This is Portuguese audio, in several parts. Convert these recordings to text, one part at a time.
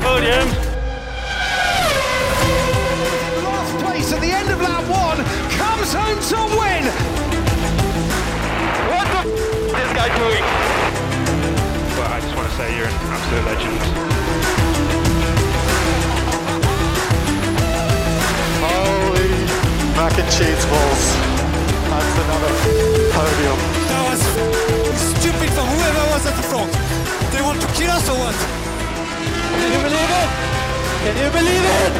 podium. last place at the end of lap one comes home to win. What the f- this guy doing? But I just want to say you're an absolute legend. Holy mac and cheese balls. That's another podium. That was stupid from whoever was at the front. They want to kill us or what? Can you believe it? Can you believe it?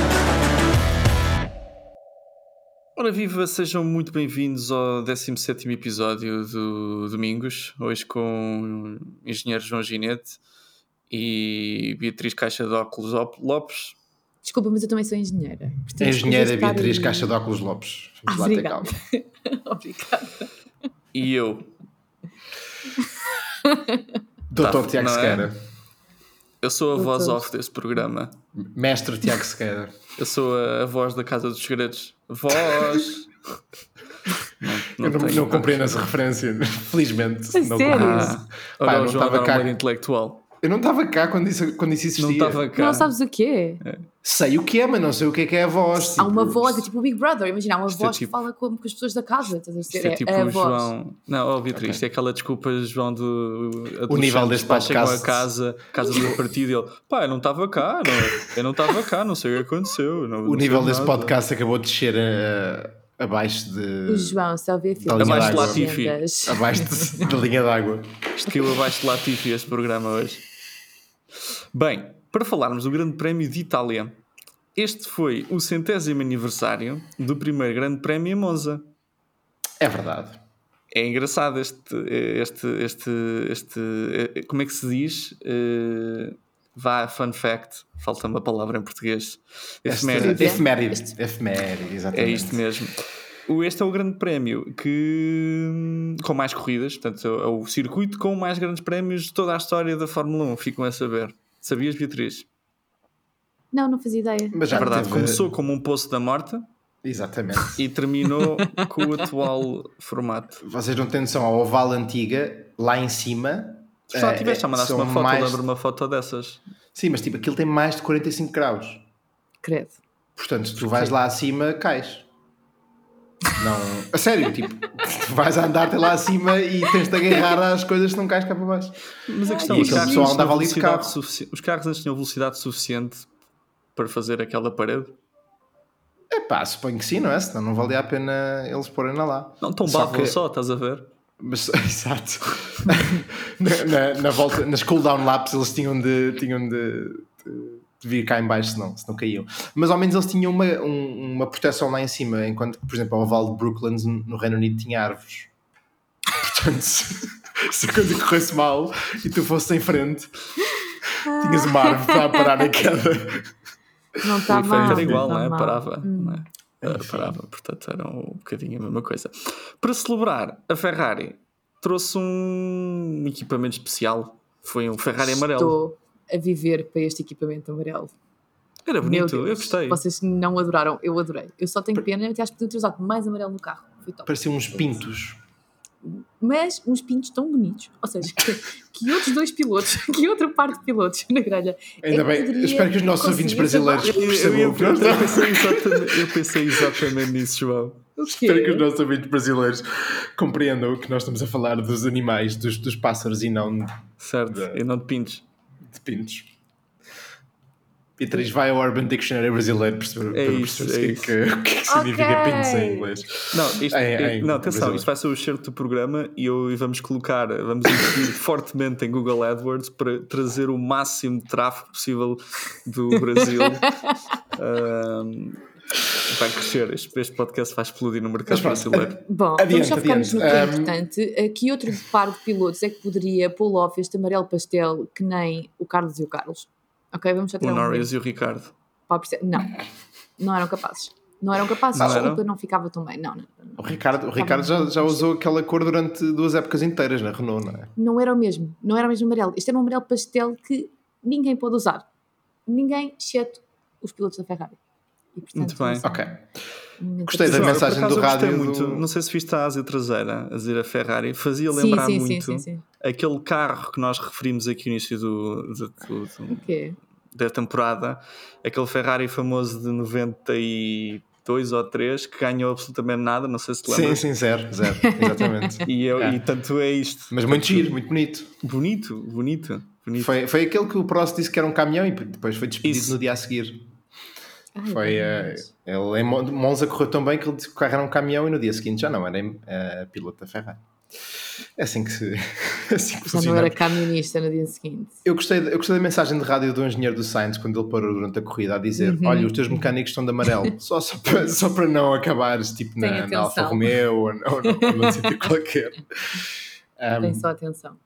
Ora viva, sejam muito bem-vindos ao 17º episódio do Domingos, hoje com o engenheiro João Ginete e Beatriz Caixa de Óculos Op- Lopes. Desculpa, mas eu também sou engenheira. Portanto, Engenheira Beatriz aí- Caixa de Óculos Lopes. Ah, Vamos lá ter obrigada. calma. Obrigada. E eu, Doutor Tá, Tiago não é? Eu sou a voz off deste programa. Mestre Tiago Sequeira. Eu sou a, voz da Casa dos Segredos. Voz! Não, Eu não, tenho não voz. compreendo essa referência. Felizmente. A não. Ah, Pá, olha não o João a estava um cá. intelectual. Eu não estava cá quando isso, quando isso existia. Não estava cá. Não sabes o quê? Sei o que é, mas não sei o que é que é a voz. Há uma tipo, voz, é tipo o Big Brother. Imagina, há uma Isto é voz tipo- que fala com, com as pessoas da casa. Estás a perceber? é tipo a o voz. João. Não, ó Beatriz, isto é aquela desculpa, João, do. O nível deste podcast. a casa, casa do partido e ele, pá, eu não estava cá, não, eu não estava cá, não sei o que aconteceu. Não, O não nível deste nada." podcast acabou de descer eh, abaixo O de. João só vê filmes. linha Abaixo de. Latifi. Abaixo de- da linha d'água. Isto caiu abaixo de Latifi este programa hoje. Bem, para falarmos do Grande Prémio de Itália, este foi o centésimo aniversário do primeiro Grande Prémio em Monza. É verdade. É engraçado este, este, este, este, eh, como é que se diz? Eh, vá, fun fact, falta-me a palavra em português. Efeméride. Efeméride. Efeméride, É exatamente. isto mesmo. Este é o grande prémio que com mais corridas, portanto, é o circuito com mais grandes prémios de toda a história da Fórmula 1. Ficam a saber. Sabias, Beatriz? Não, não fazia ideia. Mas já é verdade, teve- começou como um poço da morte Exatamente. e terminou com o atual formato. Vocês não têm noção, a oval antiga, lá em cima. Já eh, tiveste a mandar uma foto, mais- lembro uma foto dessas. Sim, mas tipo, aquilo tem mais de 45 graus. Credo. Portanto, se tu vais lá acima, cais. Não. A sério, tipo, tu vais a andar até lá acima e tens de agarrar às coisas que não cais cá para baixo. Mas a questão é aquele carros, pessoal andava ali de carro. sufici- os carros antes tinham velocidade suficiente para fazer aquela parede. É pá, suponho que sim, não é? Senão não valia a pena eles porem na lá. Não tombavam que- só, estás a ver? Mas, exato. na, na- na volta, nas cooldown laps eles tinham de, tinham de- de vir cá em baixo, senão, senão caíam. Mas ao menos eles tinham uma, um- uma proteção lá em cima, enquanto que, por exemplo, o oval de Brooklands no Reino Unido tinha árvores. Portanto, se, se a coisa corresse mal e tu fosses em frente, tinhas uma árvore para parar na queda. Não está mal. era igual, tá não é? mal. Parava. Hum. Não é? Parava, portanto era um bocadinho a mesma coisa. Para celebrar, a Ferrari trouxe um equipamento especial. Foi um Ferrari amarelo. A viver para este equipamento amarelo. Era bonito, eu gostei. Vocês não adoraram, eu adorei. Eu só tenho pena, eu acho que podiam ter usado mais amarelo no carro. Foi top. Pareciam uns pintos. Mas uns pintos tão bonitos. Ou seja, que, que outros dois pilotos, que outra parte de pilotos na grelha. é Ainda que bem, poderia espero que os nossos ouvintes brasileiros. Eu, eu, percebam eu, o que nós eu estamos pensei exatamente, eu pensei exatamente nisso, João. Espero que os nossos ouvintes brasileiros compreendam que nós estamos a falar dos animais, dos, dos pássaros e não Certo, e não de pintos. De pintos. Beatriz vai ao Urban Dictionary brasileiro perceber, É para isso, perceber é o que, é que- o que é que significa Ok. pintos em inglês. Não, isto, Em- é- em não atenção, brasileiro. isto vai ser o cheiro do programa e, eu, e vamos colocar, vamos investir fortemente em Google AdWords para trazer o máximo de tráfego possível do Brasil. Ahm, Vai crescer. Este, este podcast vai explodir no mercado Mas brasileiro. Bom, Adiante, vamos só no que é. Um, importante. Que outro par de pilotos é que poderia pull off este amarelo pastel que nem o Carlos e o Carlos? Ok, vamos só O um Norris e o Ricardo. Não, não eram capazes. Não eram capazes, Não desculpa, eram? não ficava tão bem. Não, não, não. O Ricardo, o Ricardo já, já usou aquela cor durante duas épocas inteiras na Renault, não é? não era o mesmo, não era o mesmo amarelo. Este era um amarelo pastel que ninguém pode usar. Ninguém, exceto os pilotos da Ferrari. E, portanto, Muito bem. não sei. Ok. Momento Gostei da mensagem do rádio Muito, do- Não sei se viste a asa traseira, a dizer a Ferrari, fazia Sim, lembrar sim, sim, muito sim, sim. aquele carro que nós referimos aqui no início do, do- do- do- O quê? da temporada, aquele Ferrari famoso de 92 ou 3 que ganhou absolutamente nada, não sei se te Sim, lembras. sim, zero, zero, exatamente. E, eu, É. e tanto é isto. Mas muito giro, muito bonito. Bonito, bonito, bonito. Foi, foi aquele que o Prost disse que era um caminhão e depois foi despedido Isso. no dia a seguir. Ai, Foi, eh, ele em Mon- Monza correu tão bem que ele disse que o carro era um caminhão e no dia seguinte já não, era eh, piloto da Ferrari. É assim que se é assim que Já não era camionista no dia seguinte. Eu gostei, eu gostei da mensagem de rádio do engenheiro do Sainz quando ele parou durante a corrida a dizer: Uhum. Olha, os teus mecânicos estão de amarelo, só, só, para, só para não acabares tipo na, na. Alfa Romeo ou, ou, ou num sítio qualquer. Um, Tem só atenção.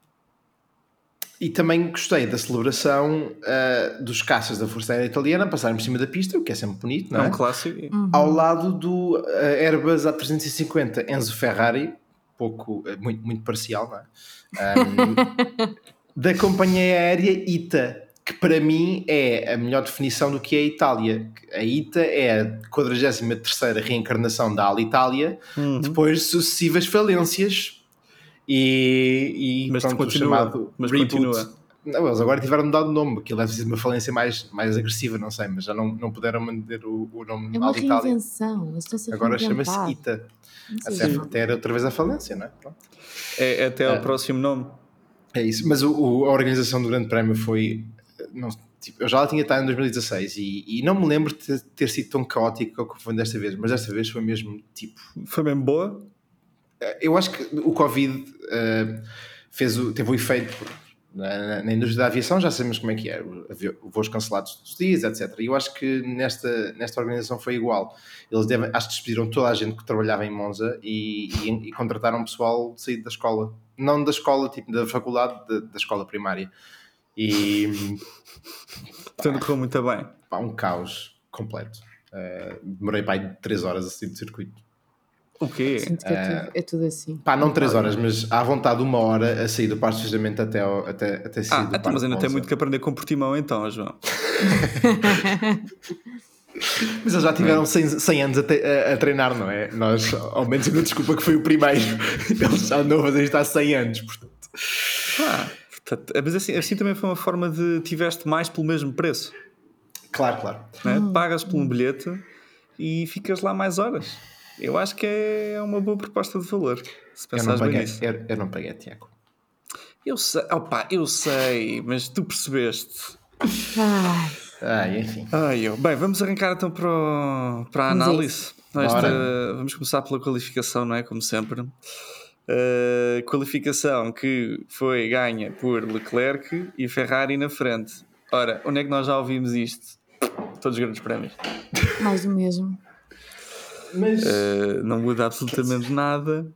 E também gostei da celebração uh, dos caças da Força Aérea Italiana passarem por cima da pista, o que é sempre bonito, É não é? um clássico. Uhum. Ao lado do uh, Airbus A350 Enzo Ferrari, pouco, uh, muito, muito parcial, não é? Um, da companhia aérea ITA, que para mim é a melhor definição do que é a Itália. A ITA é a 43ª reencarnação da Alitalia, Uhum. depois de sucessivas falências e, e Mas pronto, o continua, chamado mas reboot. continua. Não, eles agora tiveram mudado de nome, aquilo deve ser uma falência mais, mais agressiva, não sei, mas já não, não puderam manter o, o nome É uma Alitalia. Agora chama-se ITA. Até, até era outra vez a falência, não é? Pronto. É, é até É. ao próximo nome. É isso, mas o, o- a organização do Grande Prémio foi. Não, tipo, eu já lá tinha estado em 2016 e, e não me lembro de ter, ter sido tão caótico como foi desta vez, mas desta vez foi mesmo tipo. Foi mesmo boa. Eu acho que o Covid eh, fez o, teve o efeito na, na indústria da aviação, já sabemos como é que é, voos cancelados dos dias, etc. E eu acho que nesta, nesta organização foi igual. Eles devem, acho que despediram toda a gente que trabalhava em Monza e, e- e contrataram pessoal de saída da escola. Não da escola, tipo da faculdade, da, da escola primária. E Portanto, correu muito bem. pá, um caos completo. Eh, demorei para aí 3 horas a sair do circuito. O quê? Sinto que é, tudo, é tudo assim. Pá, não 3 horas, mas à vontade uma hora a sair do parque de estacionamento até, ao- até, até sair Ah, do parque mas ainda tem muito que aprender com Portimão então, João. Mas eles já tiveram 100, 100 anos a, te- a- a treinar, não é? Nós, ao menos, ainda desculpa que foi o primeiro. Eles já andam a fazer isto há 100 anos, portanto. Ah, portanto, mas assim, assim também foi uma forma de tiveste mais pelo mesmo preço. Claro, claro. Hum. Pagas por um bilhete e ficas lá mais horas. Eu acho que é uma boa proposta de valor. Se Eu não, pensares bem nisso. eu, eu não paguei, Tiago. Eu sei, opa, eu sei, mas tu percebeste. Ai, Ai, enfim. Ai, eu. Bem, vamos arrancar então para, o- para a análise. Esta- vamos começar pela qualificação, não é? Como sempre. Uh, qualificação que foi ganha por Leclerc e Ferrari na frente. Ora, onde é que nós já ouvimos isto? Todos os grandes prémios. mais do mesmo. Mas. Uh, não muda absolutamente nada.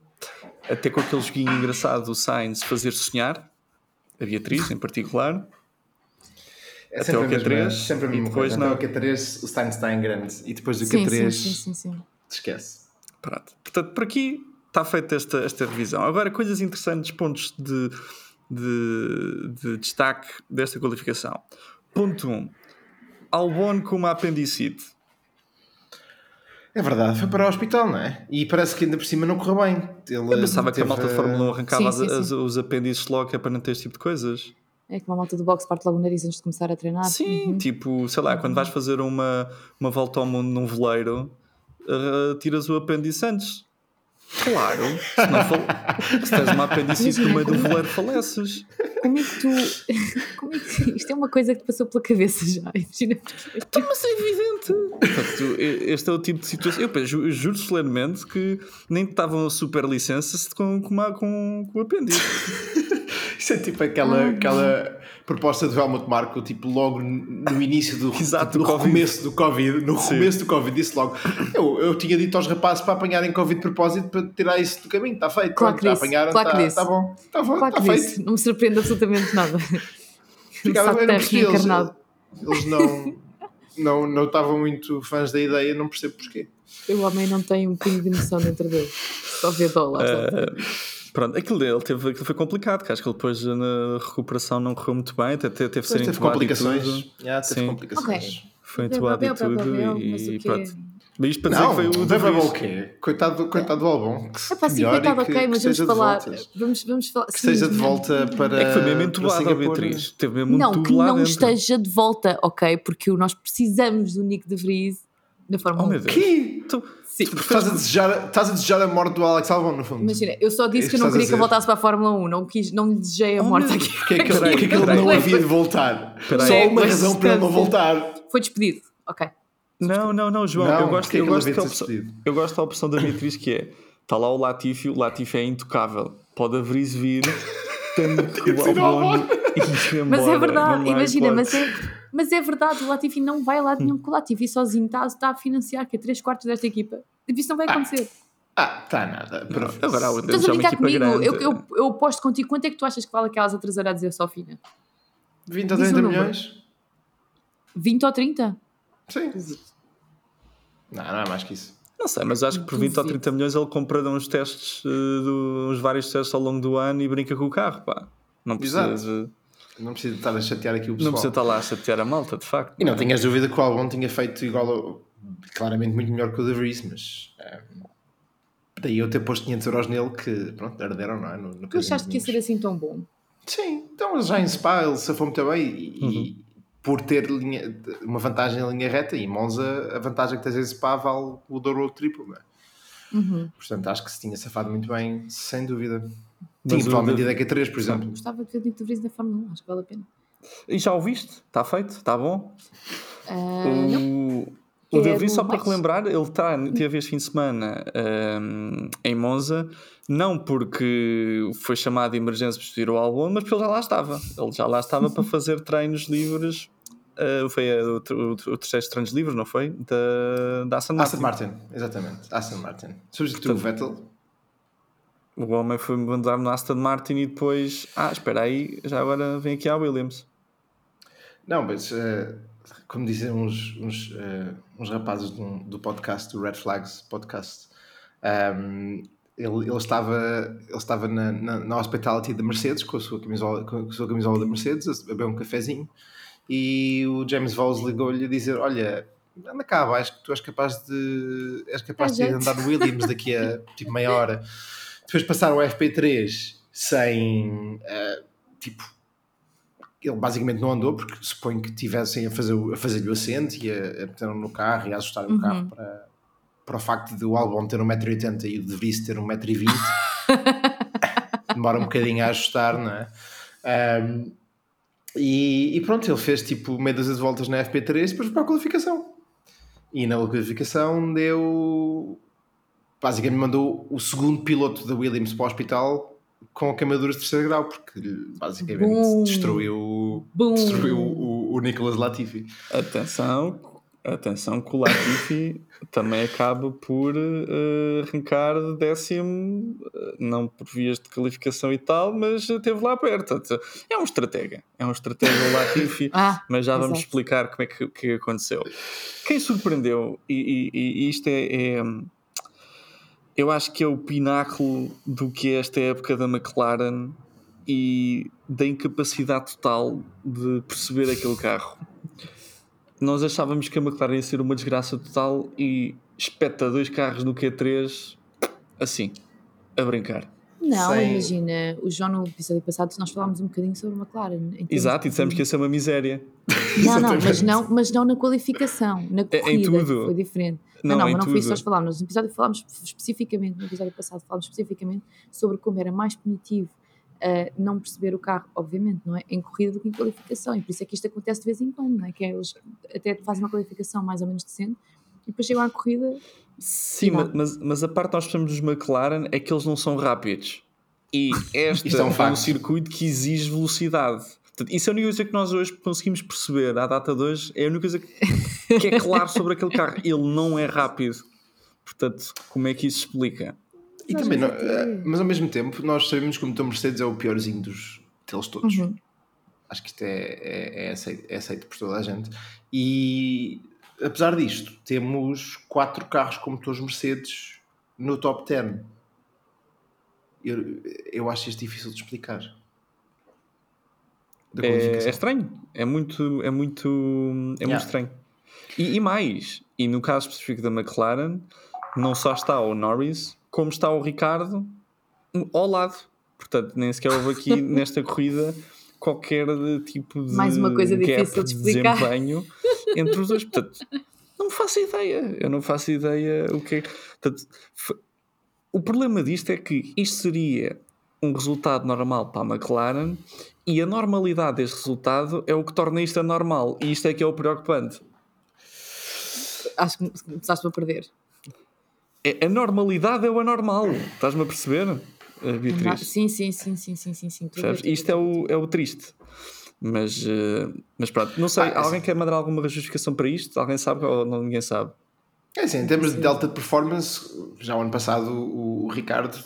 Até com aquele joguinho engraçado do Sainz fazer sonhar, a Beatriz em particular. é até o a mesma- Q3 sempre a mesma depois coisa. não. Até o Q3 o Sainz está em grande e depois do Sim, Q3 sim, sim, sim, sim. esquece. Pronto. Portanto, por aqui está feita esta, esta revisão. Agora, coisas interessantes, pontos de, de, de destaque desta qualificação. Ponto 1. Um, Albon com uma apendicite. É verdade, foi para o hospital, não é? E parece que ainda por cima não correu bem. Ele Eu pensava que a teve, malta de Fórmula 1 arrancava Sim, sim, as- sim. os apêndices logo é para não ter este tipo de coisas. É que uma malta do boxe parte logo o nariz antes de começar a treinar. Sim, Uhum. tipo, sei lá, quando vais fazer uma, uma volta ao mundo num veleiro, uh, tiras o apêndice antes. Claro, se, não fal... se tens uma apendicite no meio do veleiro, faleces. Como é que tu. Como é que... Isto é uma coisa que te passou pela cabeça já. Imagina. Então, mas é evidente. Portanto, este é o tipo de situação. Eu, eu juro solenemente que nem te davam a super licença se com, com, com, com o apêndice. Isso é tipo aquela, Ah, aquela, proposta do Helmut Marko, tipo, logo no início do, Exato, no do Covid. começo do Covid, no começo do Covid, disse logo, eu, eu tinha dito aos rapazes para apanharem Covid de propósito para tirar isso do caminho, está feito, Claro que disse, apanharam, claro está tá bom, está bom, Claro está feito. disse. Não me surpreende absolutamente nada. Ficava bem, não percebi, eles, reencarnado. eles não, não, não estavam muito fãs da ideia, não percebo porquê. O homem não tem um pingo de noção dentro dele. Só vê dólares. Eh, pronto, aquilo dele teve, aquilo foi complicado, que acho que ele depois na recuperação não correu muito bem, até teve, teve de ser entubado e complicações, tudo. já, teve Sim. complicações. Foi Bebel, entubado e tudo e, pronto. Mas isto para dizer Não, que foi o Vries. o quê? Coitado, coitado do Albon, que É assim, melhore e coitado, que, ok, mas vamos falar. Vamos, vamos falar. Que esteja de volta para. É que foi mesmo entubado, Singapura. Beatriz. Teve mesmo Não, que lá não dentro. esteja de volta, ok? Porque nós precisamos do Nick de Vries na Fórmula Oh 1. meu Deus. Que? Tu- Sim. Porque estás a, desejar, estás a desejar a morte do Alex Albon, no fundo. Imagina, eu só disse É que eu não que queria que ele voltasse para a Fórmula 1, não, quis, não lhe desejei a Oh, morte aqui. Porque é que, ele- porque é que ele peraí. não havia de voltar? Peraí. Só uma Mas razão para ele não voltar. Foi despedido, ok. Não, não, não, João. Não, eu gosto, é eu que gosto da opção. Eu gosto da opção da Beatriz que é: está lá o Latifi, o Latifi é intocável. Pode a vir, tem que o Albon Mas é verdade, imagina, mas é, mas é verdade, o Latifi não vai lá nenhum com o Latifi sozinho, está, está a financiar que é 3 quartos desta equipa. Isso não vai acontecer. Ah, está nada. Para Agora há Estás já a uma brincar comigo? Eu, eu, eu aposto contigo. Quanto é que tu achas que vale aquelas traseira a dizer só fina? 20 a Diz um 30 número. milhões? 20 ou 30? Sim. Não, não é mais que isso. Não sei, mas acho que por 20 ou 30 milhões ele compra uns testes, eh, do- uns vários testes ao longo do ano e brinca com o carro, pá. Não precisa, Exato. Não precisa estar a chatear aqui o não pessoal. precisa estar lá a chatear a malta, de facto. E não tenhas dúvida que o Albon tinha feito igual ao, claramente muito melhor que o De Vries, mas ehm, daí eu ter posto 500 euros nele que pronto, herderam, não é? No, no Tu achaste que ia ser assim tão bom? Sim, então já em Spa ele se foi muito bem e, e por ter linha- uma vantagem em linha reta e em Monza a vantagem que tens em Spa vale o dobro ou o triplo, não é? Uhum. Portanto acho que se tinha safado muito bem, sem dúvida. Mas Tinha o provavelmente De- ido a Q3, por exemplo. Gostava de ver o de Vries na Fórmula 1, acho que vale a pena. E já o viste? Está feito? Está bom? Ah, não. O, o De Quero Vries, só para relembrar, ele tá, teve este fim de semana ahm, em Monza, não porque foi chamado de emergência para substituir o Albon, mas porque ele já lá estava. Ele já lá estava para fazer treinos livres. ah, foi a- o, o, o terceiro treinos livres, não foi? Da, da Aston Martin. Aston Martin, exatamente. Aston Martin. Substituiu o Vettel. O homem foi mandar no Aston Martin e depois, ah, espera aí, já agora vem aqui a Williams. Não, mas eh, como dizem uns, uns, eh, uns rapazes do, do podcast, do Red Flags Podcast, ehm, ele, ele estava, ele estava na, na, na hospitality da Mercedes com a sua camisola, com a sua camisola da Mercedes, a beber um cafezinho, e o James Voles ligou-lhe a dizer: Olha, anda cá abaixo, que tu és capaz de, és capaz de Dá jeito." andar no Williams daqui a tipo meia hora. Depois passaram o FP3 sem eh, tipo ele basicamente não andou porque suponho que tivessem a fazer a fazer-lhe o assento e a, a meter no carro e a ajustar o Uhum. carro para, para o facto de o Albon ter 1,80m e o De Vries ter 1,20m demora um bocadinho a ajustar não é? Ahm, e, e pronto, ele fez tipo meia dúzia de voltas na FP3 e depois para a qualificação e na qualificação deu basicamente mandou o segundo piloto da Williams para o hospital com queimaduras de terceiro grau, porque basicamente Bum. destruiu, Bum. destruiu o, o Nicolas Latifi. Atenção, atenção que o Latifi também acaba por eh, arrancar décimo, eh, não por vias de qualificação e tal, mas esteve lá perto. É um estratega, é um estratega o Latifi, Ah, mas já vamos exato. explicar como é que, que aconteceu. Quem surpreendeu, e, e- e isto é, é, eu acho que é o pináculo do que é esta época da McLaren e da incapacidade total de perceber aquele carro. Nós achávamos que a McLaren ia ser uma desgraça total e espeta dois carros no Q3 assim, a brincar. Não, Sem- imagina, o João no episódio passado nós falámos um bocadinho sobre a McLaren. Exato, de- e dissemos que ia ser uma miséria. Não, não, mas não, mas não na qualificação, na É- em corrida tudo. foi diferente. Não, Não, mas não foi isso que tudo. nós falámos. No episódio falámos especificamente, no episódio passado falámos especificamente sobre como era mais punitivo uh, não perceber o carro, obviamente, não é? Em corrida do que em qualificação. E por isso é que isto acontece de vez em quando, não é? Que é, eles até fazem uma qualificação mais ou menos decente e depois chegam à corrida. Sim, mas, mas a parte que nós precisamos dos McLaren é que eles não são rápidos. E este Isto é um é um circuito que exige velocidade. Portanto, isso é a única coisa que nós hoje conseguimos perceber à data de hoje. É a única coisa que, que é claro sobre aquele carro. Ele não é rápido. Portanto, como é que isso explica? E Mas também, não- eh, mas ao mesmo tempo, nós sabemos que o motor Mercedes é o piorzinho dos, deles todos. Uhum. Acho que isto é, é, é aceito, é aceito por toda a gente. E apesar disto, temos quatro carros com motores Mercedes no top 10. Eu, eu acho isto difícil de explicar. Da É, é estranho. É muito, é muito, é Yeah. muito estranho. E, e mais, e no caso específico da McLaren, não só está o Norris, como está o Ricardo ao lado. Portanto, nem sequer houve aqui nesta corrida qualquer tipo de Mais uma coisa gap difícil de explicar. desempenho entre os dois. Portanto, não faço ideia. Eu não faço ideia o que é. Portanto, o problema disto é que isto seria um resultado normal para a McLaren e a normalidade deste resultado é o que torna isto anormal. E isto é que é o preocupante. Acho que começaste a perder. É, a normalidade é o anormal. Estás-me a perceber, eh, Beatriz? Sim, sim, sim, sim, sim, sim, sim. A Isto é o, é o triste. Mas, eh, mas pronto, não sei. Ah, alguém assim- quer mandar alguma justificação para isto? Alguém sabe ou não, ninguém sabe? É assim, em termos de delta de performance, já o ano passado o, o Ricardo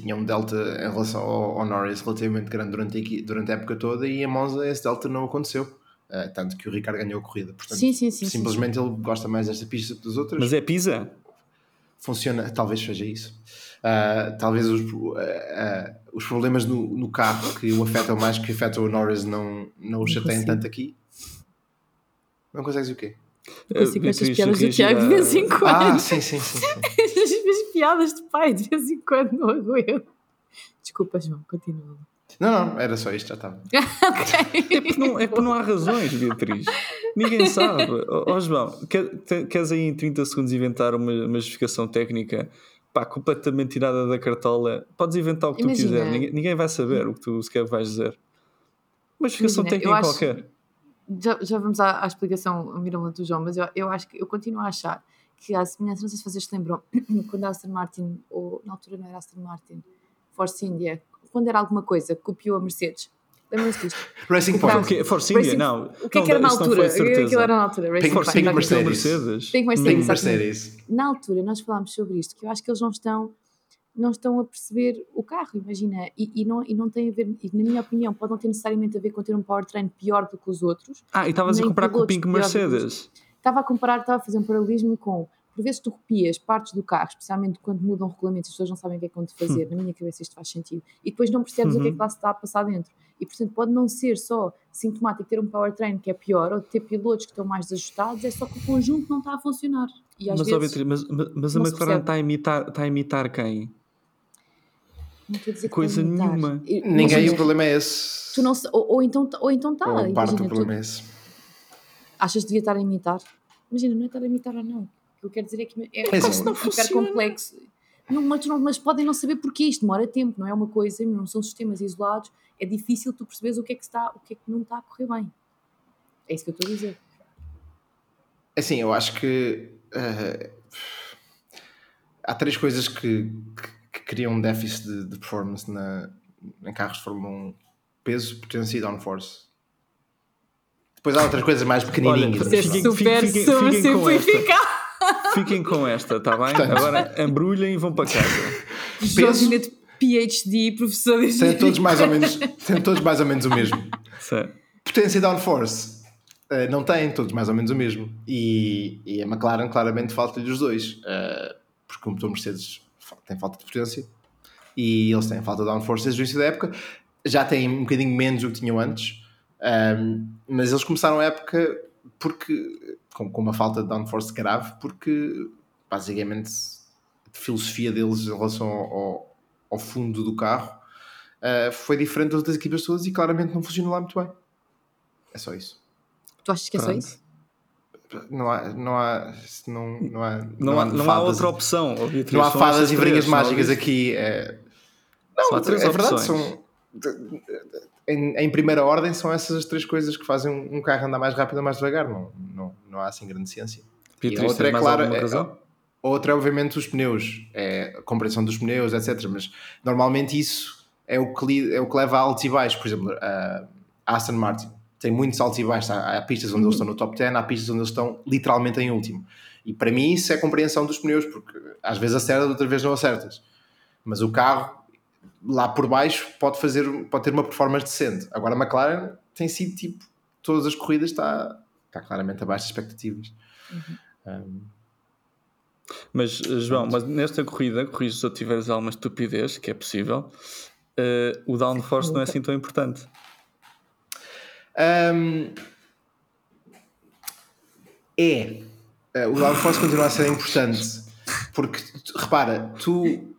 tinha um delta em relação ao, ao Norris relativamente grande durante a, durante a época toda e em Monza esse delta não aconteceu. Ah, tanto que o Ricardo ganhou a corrida. Portanto, Sim, sim, sim, sim, simplesmente ele gosta mais desta pista que das outras. Mas é Pisa? Funciona, talvez seja isso. Ah, talvez os, ah, os problemas no, no carro que o afetam mais que afetam o Norris não, não o chateiem tanto aqui. Não consegues o quê? Eu consigo Eh, estas piadas do Tiago de a- vez em quando. Ah, sim, sim, sim. sim. As piadas de pai de vez em quando não aguento. Desculpa, João, continua. Não, não, era só isto, já estava. ok. É porque não, é porque não há razões, Beatriz. Ninguém sabe. Ó João, quer- queres aí em 30 segundos inventar uma, uma justificação técnica pá, completamente tirada da cartola? Podes inventar o que Imagina. tu quiser. Ninguém, ninguém vai saber o que tu sequer vais dizer. Uma justificação Imagina, técnica acho- qualquer. Já, já vamos à, à explicação mirabolante do João, mas eu, eu acho que eu continuo a achar que a semelhança, não sei se vocês se lembram, quando a Aston Martin, ou na altura não era Aston Martin, Force India, quando era alguma coisa, copiou a Mercedes. Lembram-se disto? Racing Point. carro- O quê? Force India? Não. O que é que era na altura? Aquilo era na altura. Racing Point. Pink Mercedes. Pink Mercedes. Mercedes. Na altura nós falámos sobre isto, que eu acho que eles não estão não estão a perceber o carro, imagina, e, e não, e não tem a ver, e na minha opinião, pode não ter necessariamente a ver com ter um powertrain pior do que os outros, Ah, e estavas a Nem comparar com o Pink Mercedes. Estava a comparar, estava a fazer um paralelismo com, por vezes tu copias partes do carro, especialmente quando mudam regulamentos, as pessoas não sabem o que é que vão de fazer, na minha cabeça isto faz sentido, e depois não percebes o que é Uhum. que lá se está a passar dentro. E portanto pode não ser só sintomático ter um powertrain que é pior, ou ter pilotos que estão mais desajustados, é só que o conjunto não está a funcionar. E às Mas, vezes, Beatriz, mas, mas, mas a McLaren está a imitar, está a imitar quem? não estou a dizer que coisa nenhuma. E- Ninguém, o problema é esse. tu não, ou, ou então ou então está, Ou parte do imagina, tu problema é esse. Achas que devia estar a imitar? Imagina, não é estar a imitar ou não. O que eu quero dizer é que é, Mas é não funciona. complexo. Não, mas, não- mas podem não saber porque isto demora tempo, não é uma coisa, não são sistemas isolados, é difícil tu perceberes o que é que está, o que é que não está a correr bem. É isso que eu estou a dizer. Assim, eu acho que eh, há três coisas que, que, que criam um déficit de, de performance na, em carros de Fórmula 1: peso, potência e downforce. Depois há outras coisas mais pequenininhas. Olha, mas Fiquem- super, fiquem- super fiquem com esta. simplificado. Fiquem com esta, está bem? Portanto- Agora embrulhem e vão para casa. Jorge de PhD, professor de Têm todos mais ou menos, têm todos mais ou menos o mesmo. Certo. Potência e downforce eh, não têm todos mais ou menos o mesmo. E, e a McLaren claramente falta-lhe os dois. eh, porque o motor Mercedes tem falta de potência e eles têm falta de downforce desde o início da época. Já têm um bocadinho menos do que tinham antes, ehm, mas eles começaram a época porque, com, com uma falta de downforce grave, porque basicamente a filosofia deles em relação ao, ao- fundo do carro eh, foi diferente das outras equipas todas e claramente não funcionou lá muito bem. É só isso. Tu achas que é só Pronto. isso? Não há, não há, não, não há, Não, há, não há outra opção. Não há fadas e varinhas não mágicas aqui. É, não, é verdade. São, em, em primeira ordem, são essas as três coisas que fazem um, carro andar mais rápido ou mais devagar. Não, não, não há assim grande ciência. E Beatriz, a outra é claro. é- outra é obviamente os pneus, é a compreensão dos pneus, etc. Mas normalmente isso é o que, é o que leva a altos e baixos. Por exemplo, a a Aston Martin. Tem muitos altos e baixos. Há, há pistas onde eles estão no top 10, há pistas onde eles estão literalmente em último. E para mim isso é compreensão dos pneus, porque às vezes acertas, outras vezes não acertas. Mas o carro lá por baixo pode fazer, pode ter uma performance decente. Agora a McLaren tem sido tipo, todas as corridas está, está claramente abaixo das expectativas. Um, Mas, João, mas nesta corrida, corrijo se eu tiveres alguma estupidez, que é possível, eh, o downforce não é assim tão importante. Um, é. Uh, o downforce continua a ser importante. Porque, repara, tu,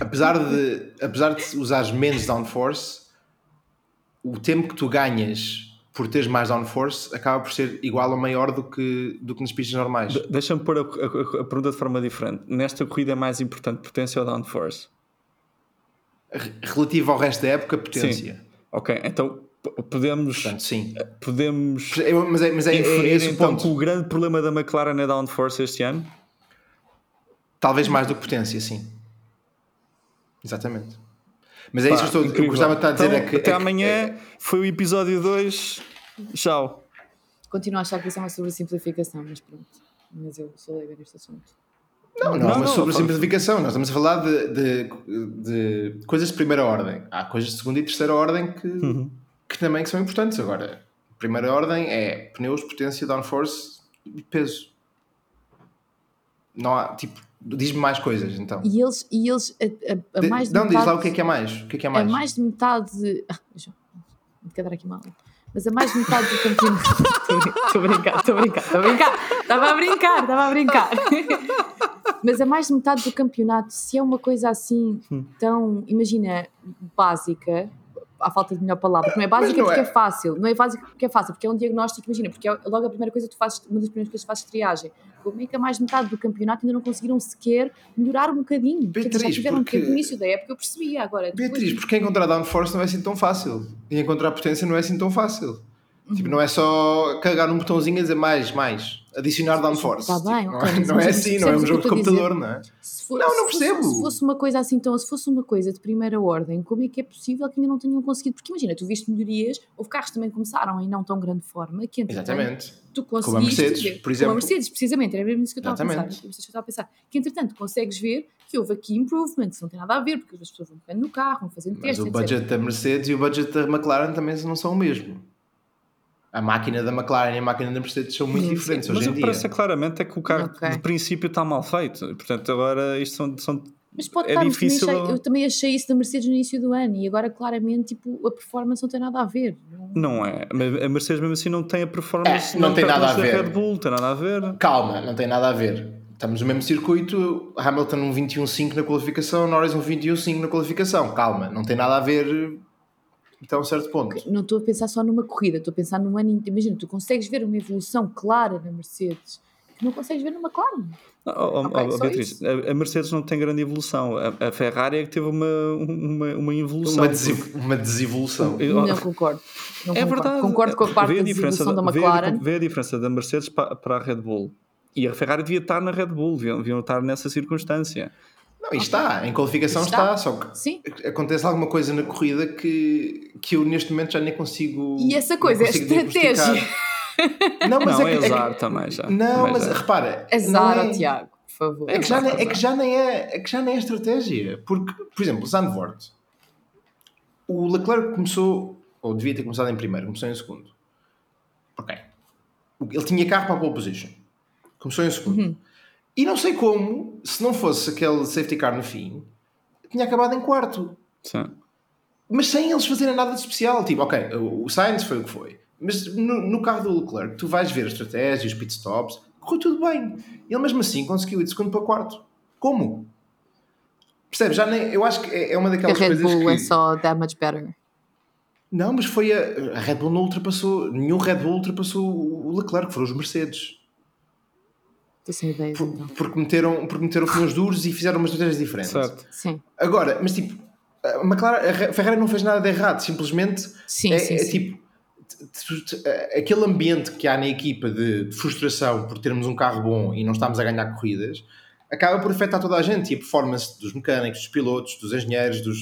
apesar de, apesar de usares menos downforce, o tempo que tu ganhas por teres mais downforce acaba por ser igual ou maior do que, do que nas pistas normais. De- Deixa-me pôr a, a- a pergunta de forma diferente. Nesta corrida é mais importante potência ou downforce? Re- Relativo ao resto da época, potência. Ok, então podemos, Portanto, sim. podemos Eu- Mas é, mas é, é inferir esse o então ponto. que o grande problema da McLaren é downforce este ano? Talvez mais do que potência, sim. Exatamente. Mas é Pá, isso que eu, estou, eu gostava de estar a dizer. Então, é que, até é que- amanhã é- foi o episódio 2. Tchau. Continuo a achar que isso é uma sobressimplificação, mas pronto. Mas eu sou leiga neste assunto. Não, não, Não, é uma não, sobressimplificação. Nós estamos a falar de, de, de coisas de primeira ordem. Há coisas de segunda e terceira ordem que, Uhum. que também que são importantes. Agora, primeira ordem é pneus, potência, downforce e peso. Não há, tipo, diz-me mais coisas então. E eles, e eles a, a- a De- mais de não, diz lá metade- o que é que é mais. O que é que é a mais? mais de metade de. Ah, vou quedar aqui mal. Mas a mais de metade do campeonato. Estou a brincar, estou a brincar, estou a brincar. Estava a brincar, estava a brincar. Mas a mais de metade do campeonato, se é uma coisa assim Hum. tão, imagina, básica, à falta de melhor palavra, não é básica não porque é. é fácil, não é básica porque é fácil, porque é um diagnóstico, imagina, porque é logo a primeira coisa que tu fazes, uma das primeiras coisas que fazes triagem. Como é que a mais de metade do campeonato ainda não conseguiram sequer melhorar um bocadinho? Já Beatriz, tiveram porque- no início da época, eu percebia agora. depois Beatriz, porque encontrar downforce não é assim tão fácil. E encontrar potência não é assim tão fácil. Tipo, não é só carregar um botãozinho e dizer mais, mais. Adicionar downforce. Tá bem, Tipo, ok, não, é- não é assim, não é um jogo de computador, dizer? não é? For- Não, não se fosse- percebo. Se fosse uma coisa assim, então, se fosse uma coisa de primeira ordem, como é que é possível que ainda não tenham conseguido? Porque imagina, tu viste melhorias, houve carros que também começaram em não tão grande forma, que entretanto, Exatamente. tu Como a conseguiste Mercedes, ver, por como exemplo. a Mercedes, precisamente, era mesmo isso que eu estava a pensar, que eu estava a pensar, que entretanto consegues ver que houve aqui improvements, não tem nada a ver, porque as pessoas vão pegando no carro, vão fazendo Mas testes, o etc. budget da Mercedes e o budget da McLaren também não são o mesmo. A máquina da McLaren e a máquina da Mercedes são muito Sim, sim. diferentes Mas hoje o em que dia. parece claramente é que o carro Ok. de princípio está mal feito. Portanto, agora isto são. são Mas pode é estar, mas difícil- também achei, eu também achei isso da Mercedes no início do ano e agora claramente tipo, a performance não tem nada a ver. Não- não é. Mas A Mercedes mesmo assim não tem a performance. É, não tem nada a da ver. Red Bull, tem nada a ver. Calma, não tem nada a ver. Estamos no mesmo circuito, Hamilton um 21.5 na qualificação, Norris um 21.5 na qualificação. Calma, não tem nada a ver até um certo ponto. não estou a pensar só numa corrida, estou a pensar num ano inteiro. Imagina, tu consegues ver uma evolução clara na Mercedes que não consegues ver numa McLaren. Oh, oh, Ok, oh, Beatriz, a, a Mercedes não tem grande evolução. A, a Ferrari é que teve uma, uma, uma evolução. Uma, desi- uma desevolução. Eu- Não concordo. Não É concordo. verdade. Concordo com a parte Vê da diferença evolução da vê a- McLaren. Vê a diferença da Mercedes para, para a Red Bull. E a Ferrari devia estar na Red Bull, deviam, deviam estar nessa circunstância. Não, e está, em qualificação Está. está. só que Sim. acontece alguma coisa na corrida que, que eu neste momento já nem consigo. E essa coisa é estratégia. Não, mas não, é, é que- azar também já. Não, Também mas já. repara. Azar, é- Tiago, por favor. É que, já nem, é que já nem é, é que já nem é estratégia. Porque, por exemplo, Zandvoort, o Leclerc começou, ou devia ter começado em primeiro, começou em segundo. Ok. Ele tinha carro para a pole position. Começou em segundo. Uhum. E não sei como, se não fosse aquele safety car no fim, tinha acabado em quarto. Sim. Mas sem eles fazerem nada de especial. Tipo, ok, o Sainz foi o que foi. Mas no, no carro do Leclerc, tu vais ver a estratégia, os pitstops, correu tudo bem. Ele mesmo assim conseguiu ir de segundo para quarto. Como? Percebes? Já nem, eu acho que é, é uma A daquelas Red coisas Bull que... é só that much better. Não, mas foi a, a Red Bull não ultrapassou, nenhum Red Bull ultrapassou o Leclerc, foram os Mercedes. Estou sem ideias, Por- então. porque, meteram, porque meteram pneus duros e fizeram umas estratégias diferentes. Certo. Sim, Agora, mas tipo, a McLaren, a Ferrari não fez nada de errado, simplesmente sim, é, sim. é sim. tipo aquele ambiente que há na equipa de, de frustração por termos um carro bom e não estamos a ganhar corridas acaba por afetar toda a gente e a performance dos mecânicos, dos pilotos, dos engenheiros, dos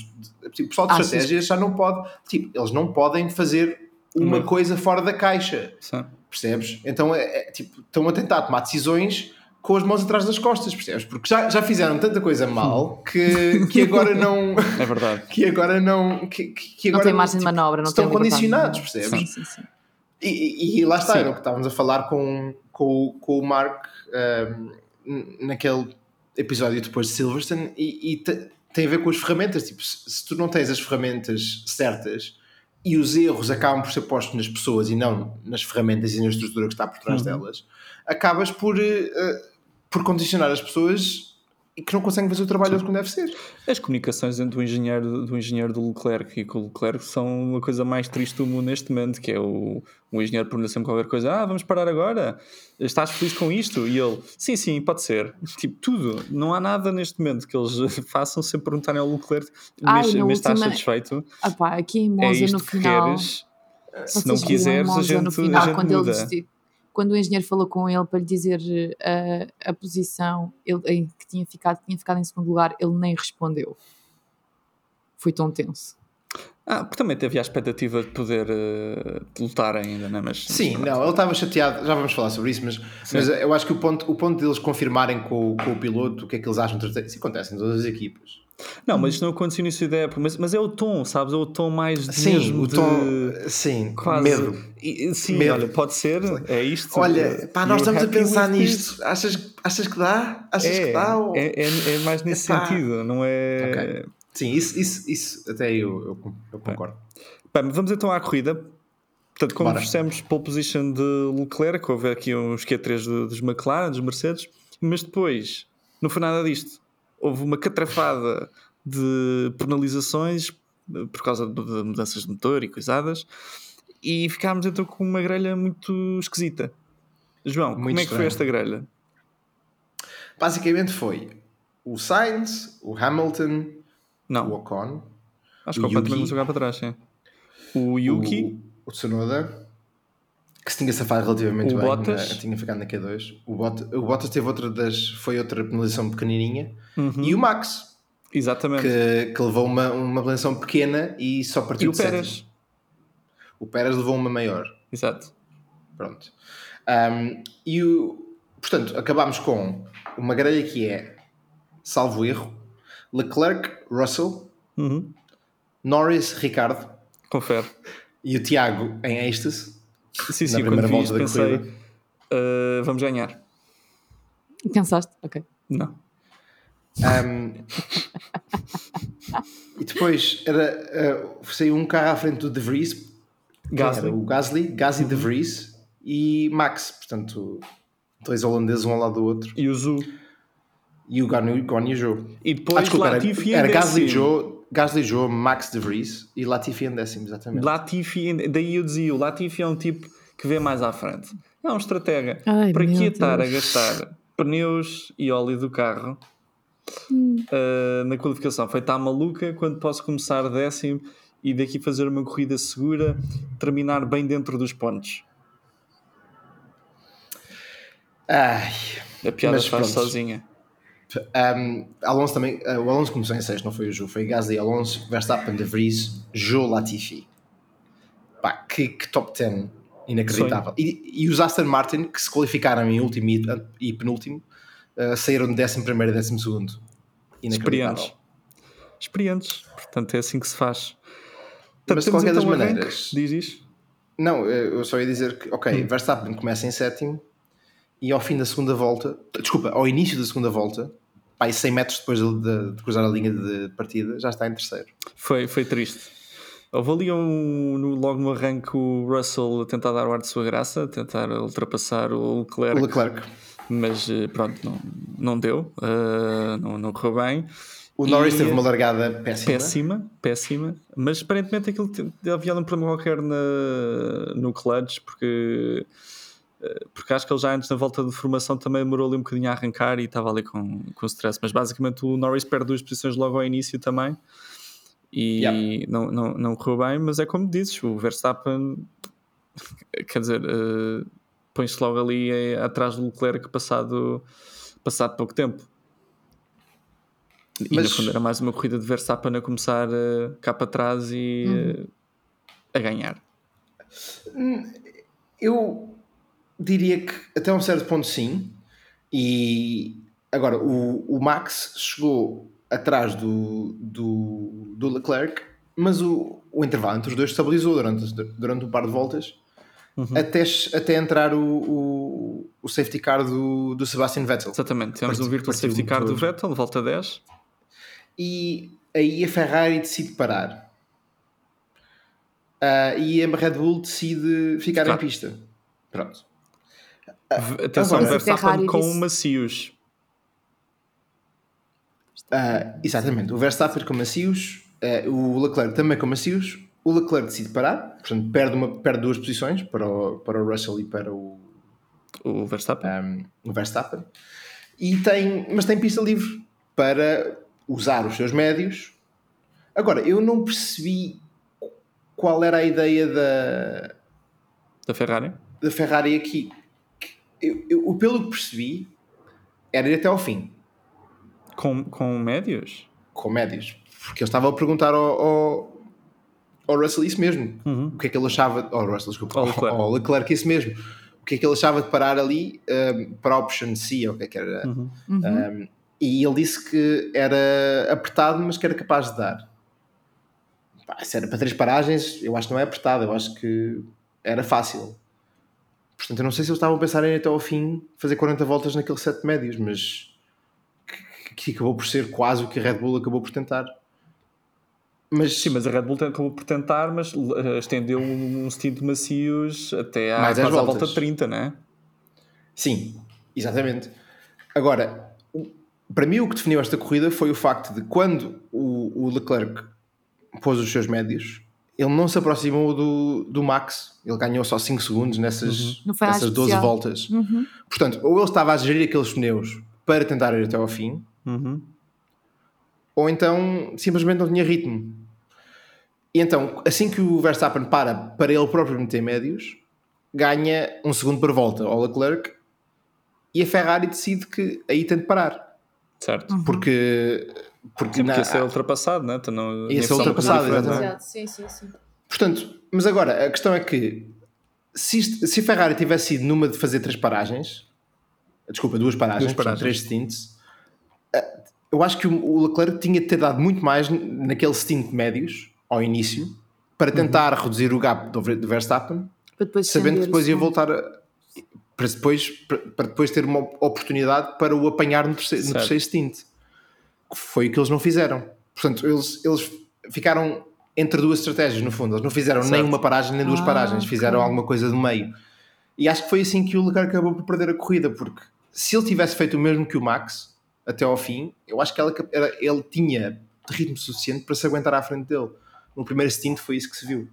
tipo, o pessoal de Achas estratégias já não pode, tipo, eles não podem fazer uma Uma- coisa fora da caixa. Sim. Percebes? Então é, é, tipo, estão a tentar tomar decisões com as mãos atrás das costas, percebes? Porque já, já fizeram tanta coisa mal que, que agora não. É verdade. Que agora não. Que, que que Não agora tem margem de tipo, manobra, não estão de condicionados, percebes? Sim, sim, sim. E, e- lá está, Sim. era o que estávamos a falar com, com, o- com o Mark ahm, n- naquele episódio depois de Silverstone e, e te- tem a ver com as ferramentas. Tipo, se, se tu não tens as ferramentas certas e os erros acabam por ser postos nas pessoas e não nas ferramentas e na estrutura que está por trás delas, acabas por, eh, por condicionar as pessoas e que não conseguem fazer o trabalho como deve ser. As comunicações entre o engenheiro, do engenheiro do Leclerc e com o Leclerc são uma coisa mais triste do mundo neste momento, que é o, o engenheiro sempre qualquer coisa, ah, vamos parar agora, estás feliz com isto? E ele, sim, sim, pode ser. Tipo, tudo. Não há nada neste momento que eles façam sem perguntarem ao Leclerc, Ai, mas, na mas estás satisfeito? Ah aqui em É Monza isto no que final. queres? Se Vocês não quiseres, a gente, no a final, gente quando, ele muda. desi- quando o engenheiro falou com ele para lhe dizer eh, a, a posição ele, em que tinha ficado, tinha ficado em segundo lugar, ele nem respondeu. Foi tão tenso. Ah, porque também teve a expectativa de poder eh, lutar ainda, não é? Mas, Sim, não, ele estava chateado, já vamos falar sobre isso, mas, mas eu acho que o ponto, o ponto deles confirmarem com, o- com o piloto o que é que eles acham, isso acontece em todas as equipas. Não, mas isto não aconteceu no início da época, mas, mas é o tom, sabes? É o tom mais Sim, mesmo o de- tom, sim, quase. medo. E- sim, Medo. olha, pode ser, é isto. Olha, pá, nós estamos a pensar this? nisto. Achas, achas que dá? Achas É, que dá? ou- é, é, é mais nesse Epá. sentido, não é? Ok. Sim, isso, isso, isso até eu, eu, eu concordo. Bem, vamos então à corrida. Portanto, como dissemos, pole position de Leclerc, houve aqui uns Q3 de- dos McLaren, dos Mercedes, mas depois, não foi nada disto. Houve uma catrafada de penalizações eh, por causa de mudanças de motor e coisadas, e ficámos então com uma grelha muito esquisita. João, como Muito é que foi esta grelha? Basicamente foi o Sainz, o Hamilton, o Não, Ocon, acho o que o Ocon também jogar para trás, sim. O Yuki, o, o Tsunoda, que se tinha safado relativamente O bem, Bottas. na- tinha ficado na Q2. O, Bot, o Bottas teve outra das, foi outra penalização pequenininha. Uhum. E o Max, exatamente. que, que levou uma, uma penalização pequena e só E partiu o de Pérez, sétimo. O Pérez levou uma maior. exato. Pronto. Um, e o, portanto, acabámos com uma grelha que é, salvo erro, Leclerc, Russell, Uhum. Norris, Ricardo Confere. e o Tiago em êxtase. Sim, sim, quando vi isto pensei. "Ah, vamos ganhar. Pensaste? Ok. Não. Um, e depois era, uh, saiu um carro à frente do De Vries, Gasly. era o Gasly, Gasly De Vries e Max, portanto, dois holandeses um ao lado do outro, E o Zu. e o Guan Guan Yu Zhou. E depois Ah, desculpa, Latifi era, era Gasly décimo. Zhou, Gasly Zhou, Max De Vries e Latifi em décimo, exatamente. Latifi, daí eu dizia, o Latifi é um tipo que vê mais à frente. É um estratega. Ai, Para que estar a gastar pneus e óleo do carro ah, na qualificação? Foi estar maluca quando posso começar décimo e daqui fazer uma corrida segura, terminar bem dentro dos pontos. Ai, A piada faz pronto. sozinha. Um, Alonso também, uh, o Alonso começou em sexto, não foi o Zhou, foi Gasly, Alonso, Verstappen, De Vries, Zhou, Latifi. Pá, que, que top 10 inacreditável. E, e os Aston Martin, que se qualificaram em último e, e penúltimo, uh, saíram de décimo primeiro e décimo segundo. Inacreditável. Experientes. Experientes. Portanto, é assim que se faz. Portanto, Mas de qualquer das então arranque. maneiras- Diz isso. Não, eu eu só ia dizer que, ok, Verstappen começa em sétimo e ao fim da segunda volta, desculpa, ao início da segunda volta, pá, e 100 metros depois de, de- cruzar a linha de partida, já está em terceiro. Foi, foi triste. Houve ali um, no- logo no arranque o Russell a tentar dar o ar de sua graça, a tentar ultrapassar o Leclerc, O Leclerc. mas eh, pronto, não, não deu, eh, não, não correu bem. O Norris E- teve uma largada péssima. Péssima, péssima, mas aparentemente aquilo havia um problema qualquer na, no clutch, porque, porque acho que ele já antes na volta de formação também demorou ali um bocadinho a arrancar e estava ali com, com stress. Mas basicamente o Norris perde duas posições logo ao início também e Yeah. não, não, não correu bem. Mas é como dizes, o Verstappen quer dizer, eh, põe-se logo ali eh, atrás do Leclerc passado, passado pouco tempo. E Mas- no fundo era mais uma corrida de Verstappen a começar eh, cá para trás e Uhum. eh, a ganhar. Eu diria que até um certo ponto sim. E agora o, o Max chegou atrás do, do, do Leclerc, mas o, o intervalo entre os dois estabilizou durante, durante um par de voltas até, até entrar o, o, o safety car do, do Sebastian Vettel. Exatamente, temos Partiu- um virtual safety car do. Vettel, volta 10. E aí a Ferrari decide parar. Ah, e a Red Bull decide ficar Ficar. em pista. Pronto. V- Atenção, agora- Ferrari Verstappen com disse- macios. Ah, exatamente. O Verstappen com macios, ah, o Leclerc também com macios. O Leclerc decide parar, portanto, perde, uma, perde duas posições para o, para o Russell e para o, O Verstappen. um, o Verstappen. E tem, mas tem pista livre para usar os seus médios. Agora, eu não percebi qual era a ideia da, Da Ferrari. da Ferrari aqui. Eu, eu- pelo que percebi, era ir até ao fim, Com, com médios. com médios. Porque eu estava a perguntar ao, ao, ao Russell isso mesmo. Uhum. O que é que ele achava. Ao Russell, desculpa. Ao Leclerc. Ao Leclerc, isso mesmo. O que é que ele achava de parar ali um, para a option C, ou o que é que era. Uhum. Um, e ele disse que era apertado, mas que era capaz de dar. Pá, se era para três paragens, eu acho que não é apertado, eu acho que era fácil. Portanto, eu não sei se eles estavam a pensar em até ao fim fazer 40 voltas naqueles sete médios, mas que, que acabou por ser quase o que a Red Bull acabou por tentar. Mas, Sim, mas a Red Bull acabou por tentar, mas eh, estendeu um stint de macios até à, Mais quase à volta 30, né? Sim, exatamente. Agora, o- para mim o que definiu esta corrida foi o facto de quando o, o Leclerc pôs os seus médios, ele não se aproximou do, do Max, ele ganhou só 5 segundos nessas, nada nessas 12 especial. voltas. Portanto, ou ele estava a gerir aqueles pneus para tentar ir até ao fim, Uhum. ou então simplesmente não tinha ritmo. E então, assim que o Verstappen para para ele próprio meter médios, ganha um segundo por volta ao Leclerc e a Ferrari decide que aí tem de parar. Certo. Porque, porque Sim, na- porque esse é ultrapassado, né? Então, não, Esse é nem são ultrapassado, né? exatamente. Exato, sim, sim, sim. Portanto, mas agora a questão é que se, isto- se a Ferrari tivesse sido numa de fazer três paragens, desculpa, duas paragens, Duas paragens. três stints, eh, eu acho que o, Leclerc tinha de ter dado muito mais naquele stint de médios ao início para Uhum. tentar reduzir o gap do, Ver- do Verstappen, sabendo que depois ia voltar a, para depois, para, depois ter uma oportunidade para o apanhar no terceiro, no terceiro stint. Foi o que eles não fizeram. Portanto, eles, eles ficaram entre duas estratégias, no fundo. Eles não fizeram nem Certo. uma paragem nem duas Ah, paragens, fizeram ok. alguma coisa do meio. E acho que foi assim que o Leclerc acabou por perder a corrida, porque se ele tivesse feito o mesmo que o Max até ao fim, eu acho que ela- ele tinha ritmo suficiente para se aguentar à frente dele. No primeiro stint foi isso que se viu.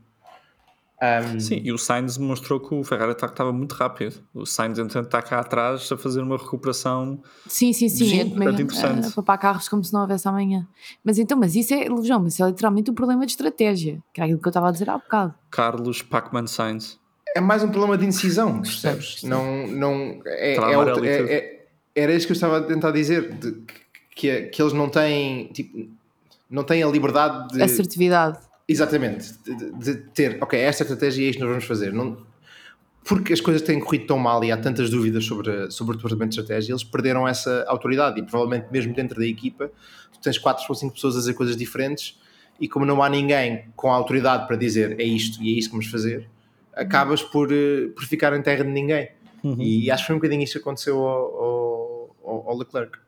Um, Sim, e o Sainz mostrou que o Ferrari tá- estava muito rápido. O Sainz, entretanto, está cá atrás a fazer uma recuperação. Sim, sim, sim. Sim, é interessante. a papar carros como se não houvesse amanhã. Mas então, mas isso é, João, mas isso é literalmente um problema de estratégia, que era aquilo que eu estava a dizer há bocado. Carlos Pacman Sainz. é mais um problema de indecisão, percebes? Não, não, é, é é- é- era isso que eu estava a tentar dizer, de- que, que eles não têm, tipo, não têm a liberdade de... Assertividade. Exatamente, de, de- ter, ok, esta estratégia é isto que nós vamos fazer. Não, porque as coisas têm corrido tão mal e há tantas dúvidas sobre, sobre o departamento de estratégia, eles perderam essa autoridade e provavelmente mesmo dentro da equipa tu tens quatro ou cinco pessoas a dizer coisas diferentes e como não há ninguém com a autoridade para dizer é isto e é isto que vamos fazer, acabas por, eh, por ficar em terra de ninguém. E acho que foi um bocadinho isto que aconteceu ao, ao, ao Leclerc.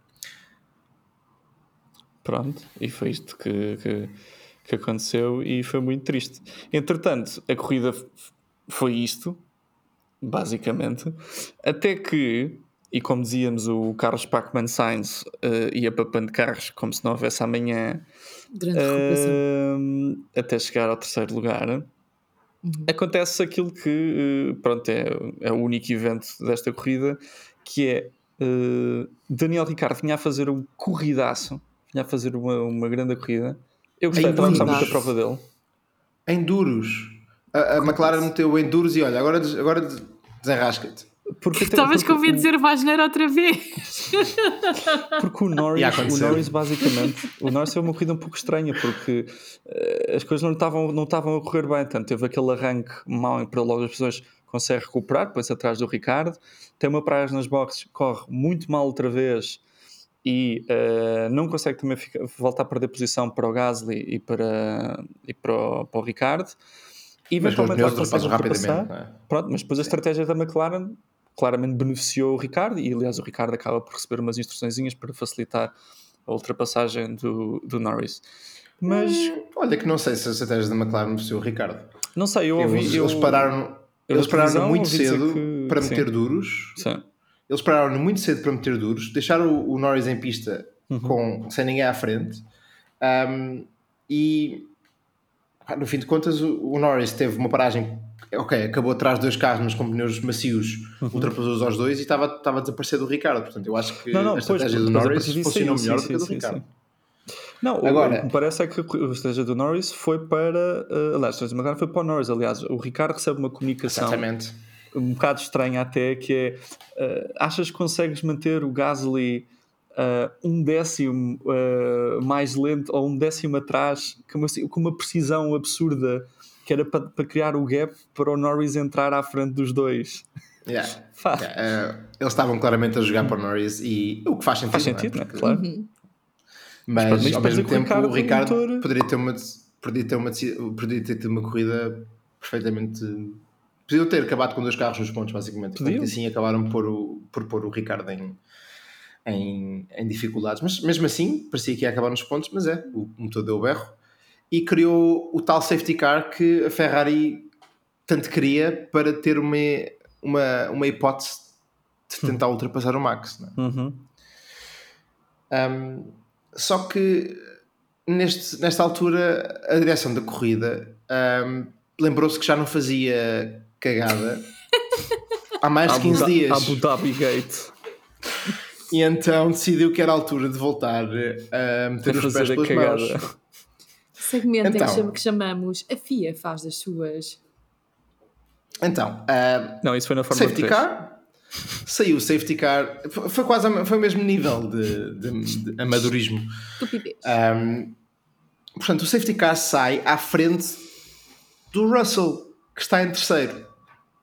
Pronto, e foi isto que, que, que aconteceu e foi muito triste. Entretanto, a corrida foi isto, basicamente, até que, e como dizíamos, o Carlos Pacman Sainz eh, ia papando carros como se não houvesse amanhã. Ahm, até chegar ao terceiro lugar. Acontece aquilo que eh, pronto, é, é o único evento desta corrida, que é Daniel Ricardo vinha a fazer um corridaço, vinha a fazer uma, uma grande corrida. Eu gostei, Em estava a gostar muito da prova dele. Enduros. A, a McLaren meteu enduros e olha, agora, des- agora des- desenrasca-te. Porque, Estavas com medo de o- dizer Wagner outra vez. Porque o Norris, o. Norris basicamente, o Norris teve uma corrida um pouco estranha porque eh, as coisas não estavam, não estavam a correr bem, tanto teve aquele arranque mau em que para logo as pessoas consegue recuperar, põe-se atrás do Ricardo, tem uma praia nas boxes, corre muito mal outra vez e eh, não consegue também ficar- voltar a perder posição para o Gasly e para, e para, o, para o Ricardo. E Mas eventualmente conseguir ultrapassam ultrapassar. é? Pronto, mas depois a estratégia da McLaren claramente beneficiou o Ricardo e aliás o Ricardo acaba por receber umas instruçõezinhas para facilitar a ultrapassagem do, do Norris. Mas Olha que não sei se a estratégia da McLaren beneficiou o Ricardo. não sei, eu ouvi. Eles, eu, eles pararam, eles pararam televisão muito cedo que- para sim. meter duros. Sim. Eles pararam muito cedo para meter duros, deixaram o, o Norris em pista Uhum. com, sem ninguém à frente. Um, e no fim de contas, o, o Norris teve uma paragem. Ok, acabou atrás de dois carros, mas com pneus macios, ultrapassou-os aos dois e estava, estava a desaparecer do Ricardo. Portanto, eu acho que Não, não, a pois, estratégia do depois a Norris funcionou melhor sim, do que a do sim, Ricardo. sim. Não, Agora- o que me parece é que a estratégia do Norris foi para. Uh, aliás, a estratégia do McLaren foi para o Norris. Aliás, o Ricardo recebe uma comunicação Exatamente. Um bocado estranha até, que é uh, achas que consegues manter o Gasly uh, um décimo uh, mais lento ou um décimo atrás com uma, com uma precisão absurda que era para, para criar o gap para o Norris entrar à frente dos dois. Yeah. Yeah, eles estavam claramente a jogar para o Norris e o que faz sentido. Faz sentido, não é? Porque- Claro. Mas, Mas isto ao mesmo que o tempo Ricardo o Ricardo motor- poderia ter uma poderia ter uma poderia ter tido uma corrida perfeitamente podiam ter acabado com dois carros nos pontos basicamente Podiam. Portanto, assim acabaram por, o, por pôr o Ricardo em, em, em dificuldades mas mesmo assim parecia que ia acabar nos pontos mas é, o motor deu o berro e criou o tal safety car que a Ferrari tanto queria para ter uma, uma, uma hipótese de tentar ultrapassar o Max é? Uhum. Um, só que neste, nesta altura a direção da corrida um, lembrou-se que já não fazia cagada há mais de Abu 15 Dha- dias Abu Dhabi Gate. e então decidiu que era a altura de voltar a meter A os pés pelas cagada. mãos Segmento Então. que, chama- que chamamos A FIA faz das suas. então um, Não, isso foi na Fórmula safety 3. car saiu o safety car foi quase foi o mesmo nível de, de- de amadorismo. Um, portanto, o safety car sai à frente do Russell, que está em terceiro.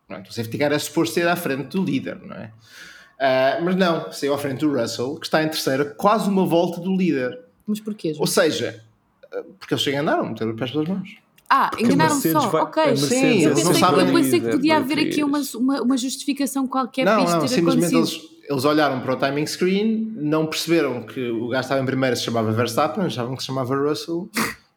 Pronto, o safety car é suposto ser à frente do líder, não é? Ah, mas não, saiu à frente do Russell, que está em terceiro, a quase uma volta do líder. Mas porquê, João? Ou seja, ah, porque eles chegam a andar, meteram os pés pelas mãos. Ah, enganaram-se só. vai- ok. Sim, eu eles pensei, não que- sabem eu pensei que podia haver aqui uma, uma, uma justificação qualquer para não, isto não, ter simplesmente acontecido. eles, eles olharam para o timing screen, não perceberam que o gajo estava em primeiro se chamava Verstappen, achavam que se chamava Russell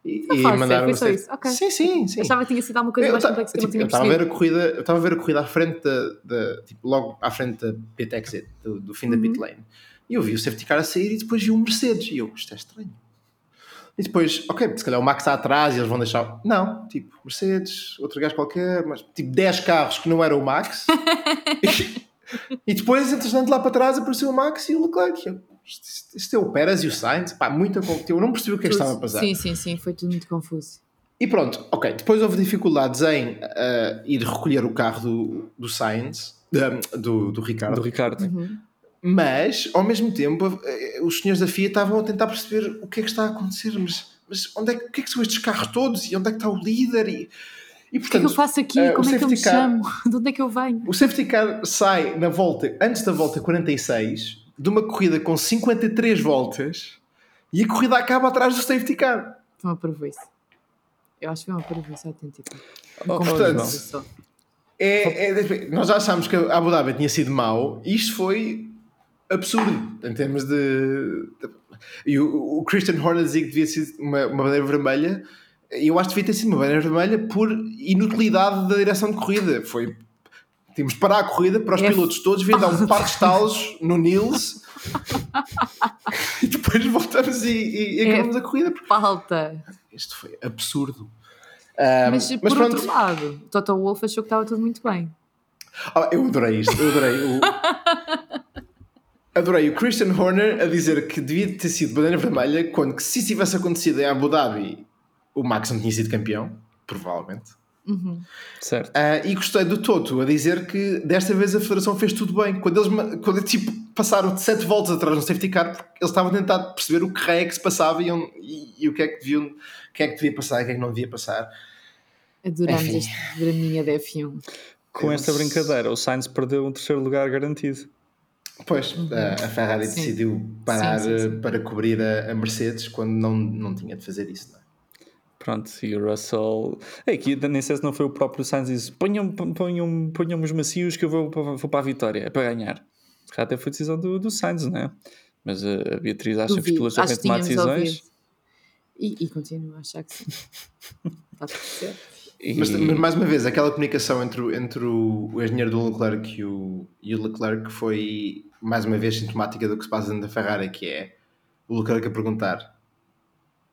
e, e mandaram foi só isso, ok. Sim, sim, sim. Achava que tinha sido alguma coisa Eu mais complexa que eu não tipo, tinha eu estava a ver percebido. a corrida, eu estava a ver a corrida à frente da, da- tipo, logo à frente da pit exit, do, do fim da Uhum. pit lane. E eu vi o safety car a sair e depois vi um Mercedes. E eu, isto é estranho. E depois, ok, se calhar o Max está atrás e eles vão deixar. Não, tipo, Mercedes, outro gajo qualquer, mas tipo 10 carros que não era o Max. e, e depois, entretanto, lá para trás apareceu o Max e o Leclerc. Isto, isto é o Pérez e o Sainz, pá, muita confusão. Eu não percebi o que é que estava a passar. Sim, sim, sim, foi tudo muito confuso. E pronto, ok. Depois houve dificuldades em ah, ir recolher o carro do, do Sainz, da- do, do Ricardo. Do Ricardo. Uhum. Mas, ao mesmo tempo, eh, os senhores da FIA estavam a tentar perceber o que é que está a acontecer. Mas, mas onde é que, o que é que são estes carros todos? E onde é que está o líder? E, e O que é portanto, que eu faço aqui? eh, o Como é que eu me car- chamo? De onde é que eu venho? o safety car sai na volta, antes da volta 46, de uma corrida com 53 voltas, e a corrida acaba atrás do safety car. Foi uma parvoíce. Eu acho que foi uma parvoíce autêntica. Oh, portanto, só. É, é- nós já achámos que a Abu Dhabi tinha sido mau e isto foi absurdo em termos de. de- e o, o Christian Horner dizia que devia ser uma, uma bandeira vermelha e eu acho que devia ter sido uma bandeira vermelha por inutilidade da direção de corrida. Foi. Tínhamos de parar a corrida para os É. pilotos todos virem dar um par de estalos no Nils e depois voltamos e, e- e É. acabamos a corrida. Falta. Isto foi absurdo. Ah, Mas, por mas pronto, outro lado, Toto Wolff achou que estava tudo muito bem. Ah, eu adorei isto, eu adorei o. Adorei o Christian Horner a dizer que devia ter sido bandeira vermelha quando que se isso tivesse acontecido em Abu Dhabi o Max não tinha sido campeão, provavelmente. Uhum. Certo. Ah, e gostei do Toto a dizer que desta vez a Federação fez tudo bem. Quando eles quando, tipo, passaram de 7 voltas atrás no safety car, porque eles estavam a tentar perceber o que é que se passava e, onde- e- e o que é que deviam, o que é que devia passar e o que é que não devia passar. Adoramos Enfim. este draminha da F1. Com Eu- esta brincadeira, o Sainz perdeu um terceiro lugar garantido. Pois, a, a Ferrari Sim. decidiu parar Sim, sim, sim. eh, para cobrir a, a Mercedes quando não, não tinha de fazer isso. Não é? Pronto, e o Russell. É que nem sei se não foi o próprio Sainz que disse: ponham, ponham, ponham os macios que eu vou, para- vou para a vitória, é para ganhar. Calhar até foi decisão do, do Sainz, não é? Mas a Beatriz acha que os pilotos devem tomar decisões. E, e continuo a achar que sim. E... Mas, mas, mais uma vez, aquela comunicação entre, o- entre o, o engenheiro do Leclerc e o, e o Leclerc foi mais uma vez sintomática do que se passa dentro da Ferrari, que é o Leclerc a perguntar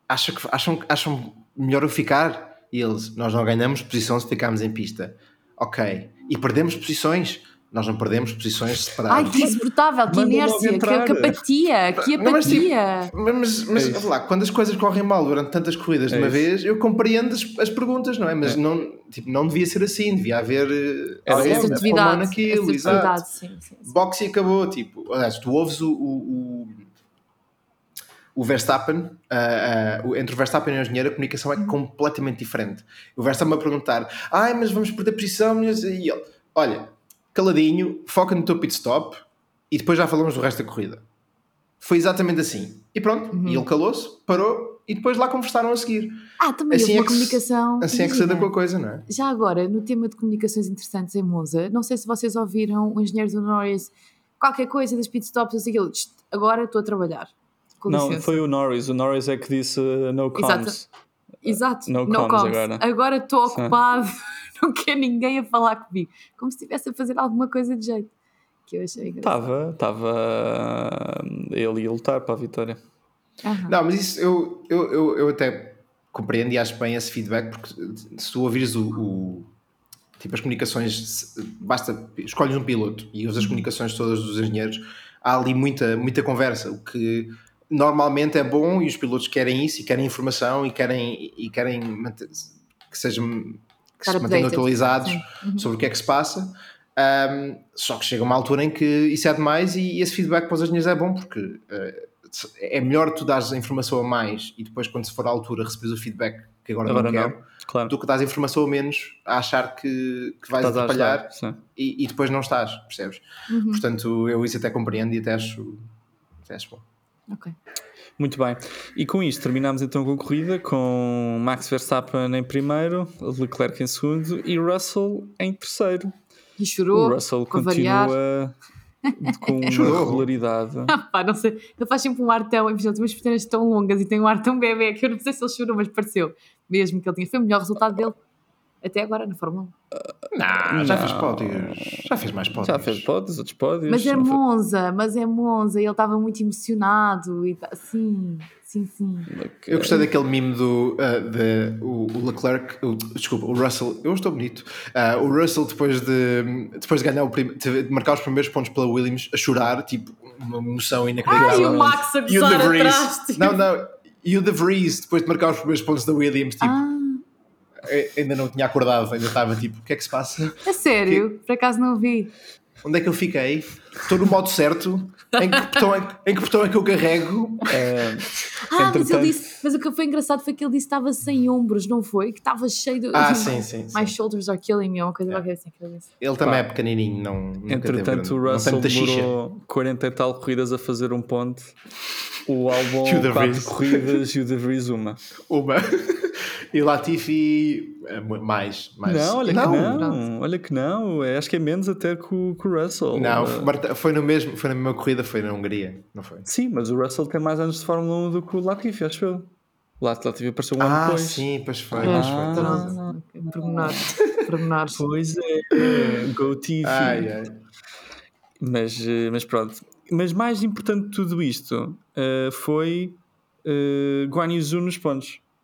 Acha que, acham, acham melhor eu ficar? E eles, nós não ganhamos posição se ficarmos em pista. Ok. E perdemos posições? Nós não perdemos posições Ai, separadas. que insuportável, que inércia, que, que apatia, que Não, mas, tipo, apatia. Mas, mas É isso. lá, quando as coisas correm mal durante tantas corridas de É uma isso. vez, eu compreendo as, as perguntas, não é? Mas É. não, tipo, não devia ser assim, devia haver Era alguém exato. sim, sim, sim. Boxe acabou, tipo, aliás, tu ouves o, o, o, Verstappen, ah, o- entre o Verstappen e o engenheiro, a comunicação é Uhum. completamente diferente. O Verstappen a perguntar, ai, mas vamos perder posição, e ele, olha, caladinho, foca no teu pit stop e depois já falamos do resto da corrida. Foi exatamente assim. E pronto, Uhum. e ele calou-se, parou e depois lá conversaram a seguir. Ah, também Assim é uma que se- comunicação. Assim é que se imagina, com a coisa, não é? Já agora, no tema de comunicações interessantes em Monza, não sei se vocês ouviram o engenheiro do Norris, qualquer coisa das pitstops, assim, aquilo, "Tst, agora estou a trabalhar. Com Não, licença. foi o Norris. O Norris é que disse uh, no Exato. comms. Exato, No no comms comms. agora. Agora estou Sim. ocupado, não quero ninguém a falar comigo. Como se estivesse a fazer alguma coisa de jeito. Que eu achei engraçado. Estava, estava ele ia lutar para a vitória. Aham. Não, mas isso eu, eu, eu, eu até compreendo e acho bem esse feedback, porque se tu ouvires o, o- tipo as comunicações, basta escolhes um piloto e usas as comunicações todas dos engenheiros, há ali muita, muita conversa, o que normalmente é bom e os pilotos querem isso e querem informação e querem, e querem manter- que sejam que se mantenham atualizados. Uhum. sobre o que é que se passa. Um, só que chega uma altura em que isso é demais e, e esse feedback para os engenheiros é bom porque uh, é melhor tu dares a informação a mais e depois quando se for à altura recebes o feedback que agora, Agora não não, quero claro. do que dás a informação a menos a achar que, que vais Estás a atrapalhar e, e depois não estás, percebes? Uhum. Portanto, eu isso até compreendo e até acho, até acho bom. Ok. Muito bem. E com isto terminamos então com a corrida com Max Verstappen em primeiro, Leclerc em segundo e Russell em terceiro. E chorou, o Russell para variar. continua com uma Chorou. regularidade. Pá, não sei, ele faz sempre um ar tão, imagina, tem umas pernas tão longas e tem um ar tão bebê que eu não sei se ele chorou, mas pareceu mesmo que ele tinha. Foi o melhor resultado dele até agora na Fórmula 1. Não, já Não. fez pódios, já fez mais pódios. Já fez pódios, outros pódios. Mas é Monza, mas é Monza, e ele estava muito emocionado e tá, sim, sim, sim. Eu gostei daquele meme do uh, de, o, o Leclerc, o- desculpa, o Russell, eu estou bonito. Uh, o Russell, depois de, depois de ganhar o prim, de marcar os primeiros pontos pela Williams, a chorar, tipo, uma emoção inacreditável. Ai, o Max a E o gozar atrás. tipo. não, não, e o De Vries, depois de marcar os primeiros pontos da Williams, tipo, Ah, ainda não tinha acordado, ainda estava tipo, o que é que se passa? é sério? Por acaso não vi. Onde é que eu fiquei? Estou no modo certo? Em que botão é, em que, botão é que eu carrego? É, Ah, mas ele disse, mas o que foi engraçado foi que ele disse que estava sem ombros, não foi? Que estava cheio de. Ah, sim, sim. sim. My shoulders are killing me, ou uma coisa qualquer assim que ele disse. Ele também é pequenininho, não. Entretanto, o Russell demorou 40 e tal corridas a fazer um ponto. O álbum De 4 Vries. corridas e o De Vries uma. Uma. e Latifi eh, mais, mais. Não, olha não, que não, olha que não. É, acho que é menos até que o, que o Russell. Não, Foi, no mesmo, foi na mesma corrida, foi na Hungria, não foi? Sim, mas o Russell tem mais anos de Fórmula 1 do que o Latifi, acho eu. O Lat- Latifi apareceu um ano Ah, depois. sim, pois foi. Ah, Pormenores. Pormenores. Pois é, Go Tifi. Ai, ai. Mas, eh, mas pronto. Mas mais importante de tudo isto eh, foi uh, Guan Yu Zhu nos pontos.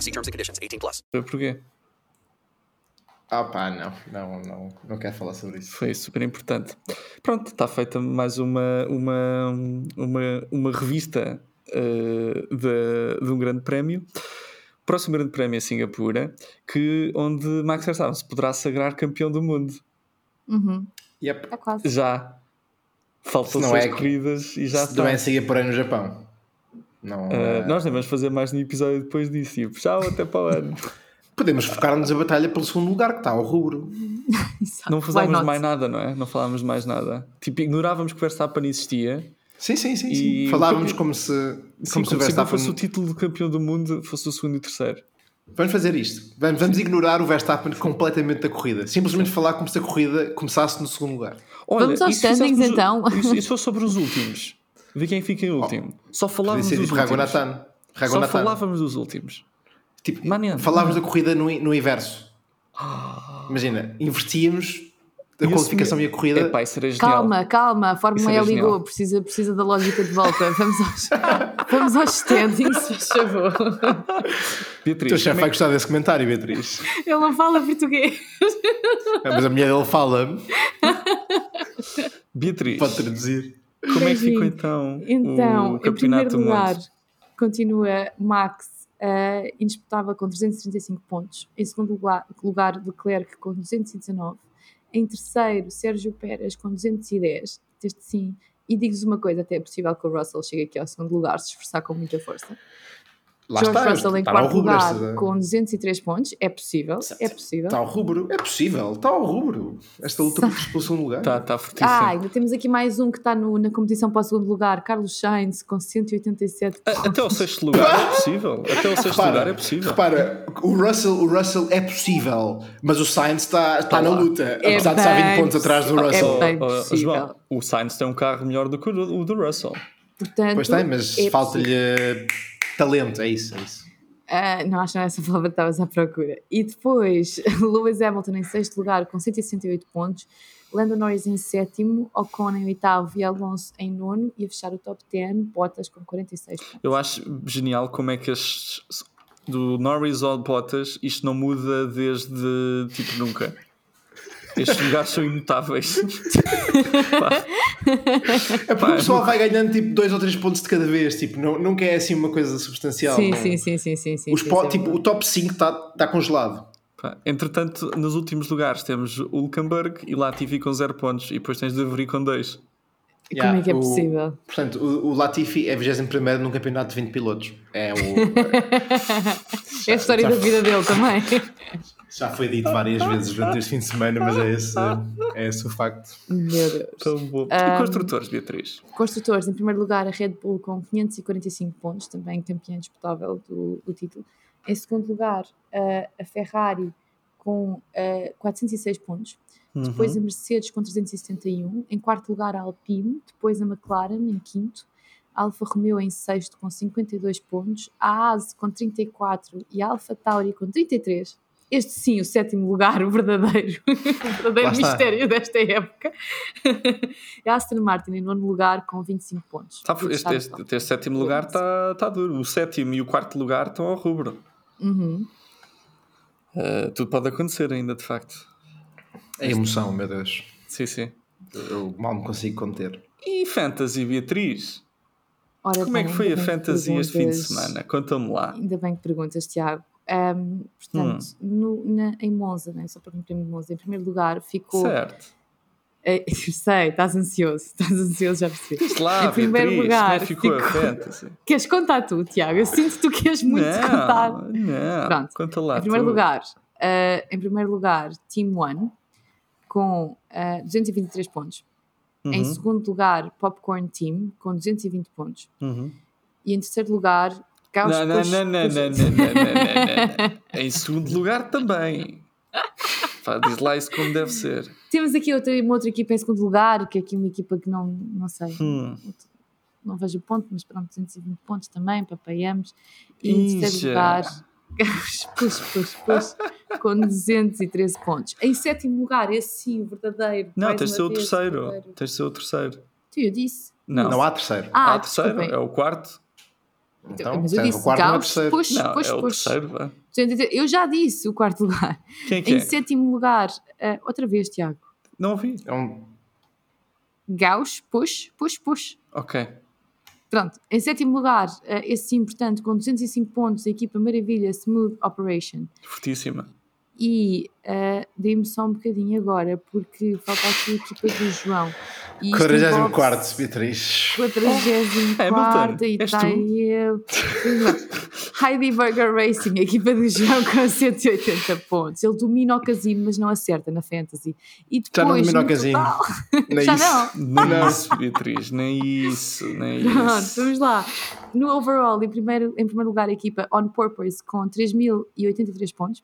See terms and conditions. 18 plus. Porquê? Ah pá, não, não, não, não quero falar sobre isso. Foi super importante. Pronto, está feita mais uma, uma, uma, uma revista eh, de, de um grande prémio. Próximo grande prémio é Singapura, que, onde Max Verstappen se poderá sagrar campeão do mundo. Uhum. Yep. Está quase. Já. Faltam seis é- corridas e já Se não é Singapura é no Japão. Não, Eh, é- nós nem vamos fazer mais um episódio depois disso. Tipo, tchau, até para o ano. Podemos focar-nos a batalha pelo segundo lugar, que está ao rubro. Não fazíamos mais nada, não é? Não falávamos mais nada. Tipo, ignorávamos que o Verstappen existia. Sim, sim, sim. E sim. o Falávamos campe- como se, Sim, como se o como se não Verstappen. fosse o título de campeão do mundo, fosse o segundo e o terceiro. Vamos fazer isto. Vamos, vamos ignorar o Verstappen completamente da corrida. Simplesmente falar como se a corrida começasse no segundo lugar. Olha, Vamos aos e fizéssemos standings, então. E e se fosse sobre os últimos? Vê quem fica em último. Só Podia falávamos ser dos tipo últimos. Só falávamos dos últimos. Tipo, falávamos mania. da corrida no, no inverso. Imagina, invertíamos a E qualificação e a corrida. Epá. Calma, calma, a Fórmula E ligou, precisa, precisa da lógica de volta. Vamos aos, vamos aos standings, faz favor. o Beatriz, teu chefe vai é, gostar desse comentário, Beatriz. Ele não fala português. Ah, Mas a mulher dele fala, Beatriz pode traduzir. Como é que ficou então, Então, o em campeonato primeiro do mundo? lugar, continua Max uh, indisputável com 335 pontos. Em segundo lugar, lugar, Leclerc com 219. Em terceiro, Sérgio Pérez com 210. Este sim. E digo-vos uma coisa: até é possível que o Russell chegue aqui ao segundo lugar se esforçar com muita força. Lá George está, Russell em está ao quarto rubro. lugar esta- com 203 pontos. É possível, é possível. Está ao rubro. É possível, está ao rubro. Esta luta pelo segundo lugar. Está tá fortíssimo. Ah, ainda temos aqui mais um que está no- na competição para o segundo lugar, Carlos Sainz, com 187 A- Até ao sexto lugar é possível. Até ao sexto Repara, lugar é possível. Repara, o Russell, o Russell é possível, mas o Sainz está, está na luta, É apesar de estar 20 bem pontos atrás do Russell. É bem Oh, oh, possível. João, o Sainz tem um carro melhor do que o, o do Russell. Portanto, Pois tem, mas é falta-lhe talento, é isso, é isso. Ah, não acho que não é essa palavra que estavas à procura. E depois, Lewis Hamilton em sexto lugar com 168 pontos, Lando Norris em sétimo, Ocon em oitavo e Alonso em nono e a fechar o top 10, Bottas com 46 pontos. Eu acho genial como é que as, do Norris ao Bottas isto não muda desde tipo nunca. Estes lugares são imutáveis. É porque o pessoal vai ganhando tipo 2 ou 3 pontos de cada vez, tipo, não, nunca é assim uma coisa substancial. Sim, não. sim, sim, sim, sim, sim. Os sim, po- sim, tipo, o top 5 está tá congelado. pá. Entretanto, nos últimos lugares temos o Hulkenberg e Latifi com 0 pontos e depois tens de Veri com 2. Como é que é o- possível? Portanto, o, o Latifi é 21 num campeonato de 20 pilotos. É o, É a história já- da vida dele também. já foi dito várias vezes durante este fim de semana, mas é esse, é esse o facto. Meu Deus. Tão bom. Ah, E construtores, Beatriz? Construtores, em primeiro lugar, a Red Bull com 545 pontos, também campeã disputável do, do título. Em segundo lugar, a- a Ferrari com ah, 406 pontos. Depois a Mercedes com 371. Em quarto lugar, a Alpine. Depois a McLaren em quinto. A Alfa Romeo em sexto com 52 pontos. A ASE com 34 e a Alfa Tauri com 33. Este sim, o sétimo lugar, o verdadeiro, o verdadeiro mistério desta época. a Aston Martin em nono lugar com 25 pontos. Tá, este, este, este sétimo lugar está tá duro. O sétimo e o quarto lugar estão ao rubro. Uhum. Uh, tudo pode acontecer ainda, de facto. É emoção, meu Deus. Sim, sim. Eu mal me consigo conter. E Fantasy, Beatriz? Ora Como é bem, que foi a Fantasy este fim de semana? Conta-me lá. Ainda bem que perguntas, Tiago. Ahm, portanto, Hum. no- na- em Monza, né? só para cumprir em Monza, em primeiro lugar ficou. Certo. Eu sei, estás ansioso, estás ansioso, já percebi. Diz lá, Em primeiro Beatriz, lugar, é que ficou a ficou- Fantasy? Queres contar tu, Tiago? Eu sinto que tu queres muito contar. Não, não. Pronto. Conta lá. Em primeiro tu. lugar, eh, em primeiro lugar, Team One com eh, 223 pontos. Em Uhum, segundo lugar, Popcorn Team com 220 pontos. uhum. E em terceiro lugar, Caos, Não, não, não, não, não, não, não. Em segundo lugar também. Pá, diz lá isso como deve ser. Temos aqui outra, uma outra equipa em segundo lugar, que é aqui uma equipa que não, não sei, Hum. não vejo ponto, mas pronto, 220 pontos também, papaiamos. E em terceiro lugar, push, push, push, com 213 pontos. Em sétimo lugar, esse sim, o verdadeiro. Não, tens de ser o terceiro. verdadeiro. Tens de ser o terceiro. Tu, eu disse. Não, Não há terceiro. Ah, há o terceiro, é o quarto. Então, mas eu disse o quarto não é push, Não, push, é o push. terceiro, vá. Eu já disse o quarto lugar. Quem é que Em é? sétimo lugar, ah, outra vez, Tiago. Não ouvi. É um- Gauss, push, push, push. Ok. Pronto, em sétimo lugar, ah, esse sim, portanto, com 205 pontos, a equipa Maravilha Smooth Operation. Fortíssima. E ah, dei-me só um bocadinho agora, porque falta aqui a equipa do João. E isto 44 envolve-se Beatriz. 44 e és está tu? Eu. Heidi Burger Racing, a equipa do João com 180 pontos. Ele domina o casino, mas não acerta na fantasy. E Já não depois, domina o no casino. Nem Já isso. não. Nem isso, Beatriz. Nem isso. Nem Pronto, isso. vamos lá. No overall, em primeiro, em primeiro lugar, a equipa On Purpose com 3.083 pontos.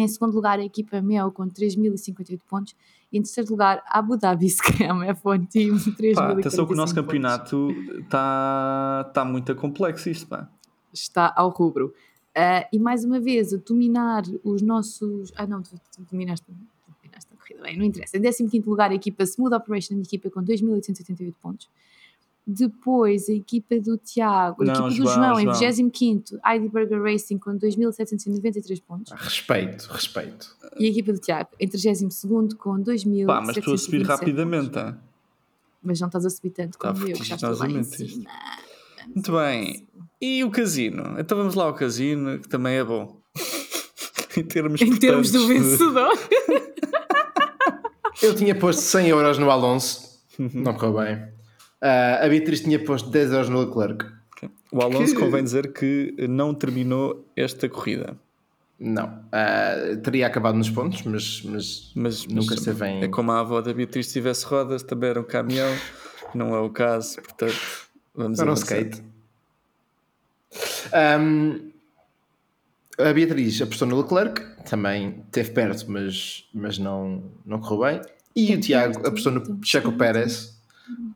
Em segundo lugar, a equipa Mel com 3.058 pontos. E em terceiro lugar, Abu Dhabi Scam F1 Team 3.045 Pá, atenção que o nosso campeonato está tá muito complexo isto, pá. está ao rubro. Ah, e mais uma vez, a dominar os nossos. Ah, não, tu, tu dominaste, dominaste a corrida. Bem, não interessa. Em 15 lugar, a equipa Smooth Operation, a equipa com 2.888 pontos. Depois, a equipa do Tiago, a Não, equipa do João, João, em João. 25, ID Burger Racing com 2.793 pontos. Respeito, respeito. E a equipa do Tiago, em 32 com 2.727 Pá, mas estou a subir rapidamente, tá? Mas não estás a subir tanto Está como eu, que já estou lá em cima. Muito bem. E o casino? Então vamos lá ao casino, que também é bom. em termos, Em termos do vencedor. Eu tinha posto 100 euros no Alonso, não correu bem. Ah, a Beatriz tinha posto 10 euros no Leclerc. O Alonso Que- convém dizer que não terminou esta corrida. Não. Ah, teria acabado nos pontos, mas, mas, Mas, nunca mas esteve em. É como a avó da Beatriz se tivesse rodas, também era um caminhão. Não é o caso, portanto, vamos Era um skate. Ahm, a Beatriz apostou no Leclerc, também esteve perto, mas, mas não, não correu bem. E o Tiago apostou no Checo Pérez,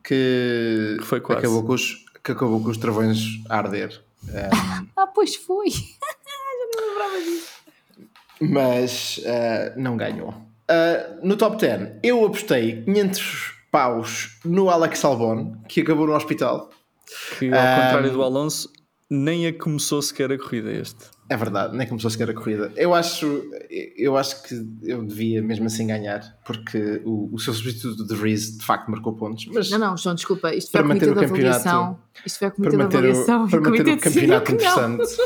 que, Que foi quase. acabou, com os, que acabou com os travões a arder. Ahm, Ah, pois foi. Já não lembrava disso. mas ah, não ganhou. Ah, no top 10, eu apostei 500 paus no Alex Albon, que acabou no hospital. Que ao Ah, contrário do Alonso, nem a começou sequer a corrida este. É verdade, nem começou sequer a corrida. Eu acho, eu acho que eu devia mesmo assim ganhar, porque o, o seu substituto de Reese de facto marcou pontos, mas Não, não, João, desculpa. Isto foi Para manter o campeonato- avaliação. Isto foi o para comitê de manter, avaliação. o, para manter o campeonato interessante,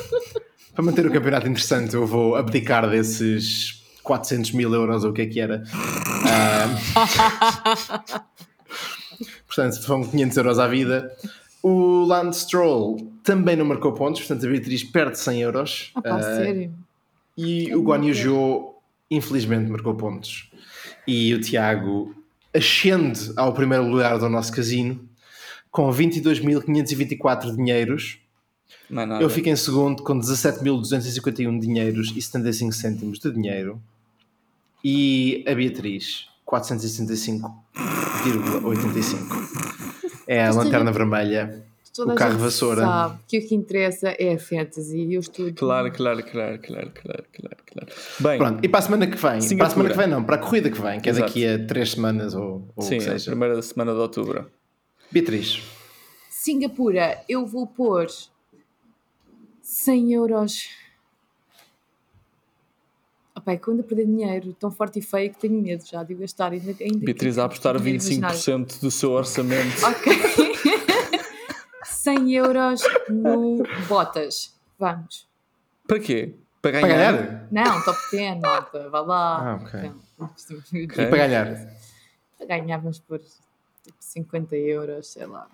para manter o campeonato interessante, eu vou abdicar desses 400 mil euros ou o que é que era. Ah, portanto, são 500 euros à vida. O Lance Stroll também não marcou pontos, portanto a Beatriz perde 100 euros. Ah, pá, Ah, sério. E Que o Guan Yu infelizmente, marcou pontos. E o Tiago ascende ao primeiro lugar do nosso casino com 22.524 dinheiros. Não é nada. Eu fico em segundo com 17.251 dinheiros e 75 cêntimos de dinheiro. E a Beatriz, 465,85. É a lanterna vermelha. Toda o a carro gente vassoura. sabe que o que interessa é a fantasy. E eu estou. Claro, claro, claro, claro, claro, claro, claro. Bem, Pronto, e para a semana que vem, para a Singapura. semana que vem não, para a corrida que vem, que é Exato. daqui a 3 semanas ou, ou o sim, que a seja. primeira semana de outubro. Beatriz, Singapura, eu vou pôr 100 euros. Opa, é que eu ando a perder dinheiro tão forte e feio que tenho medo já de gastar. Ainda, ainda Beatriz a apostar dinheiro imaginário. 25% do seu orçamento. Ok. 100 euros no Botas. Vamos. Para quê? Para para ganhar? ganhar? Não, top 10, malta. Vá lá. Ah, ok. Não, E para ganhar? Para ganhar, vamos tipo 50 euros, sei lá.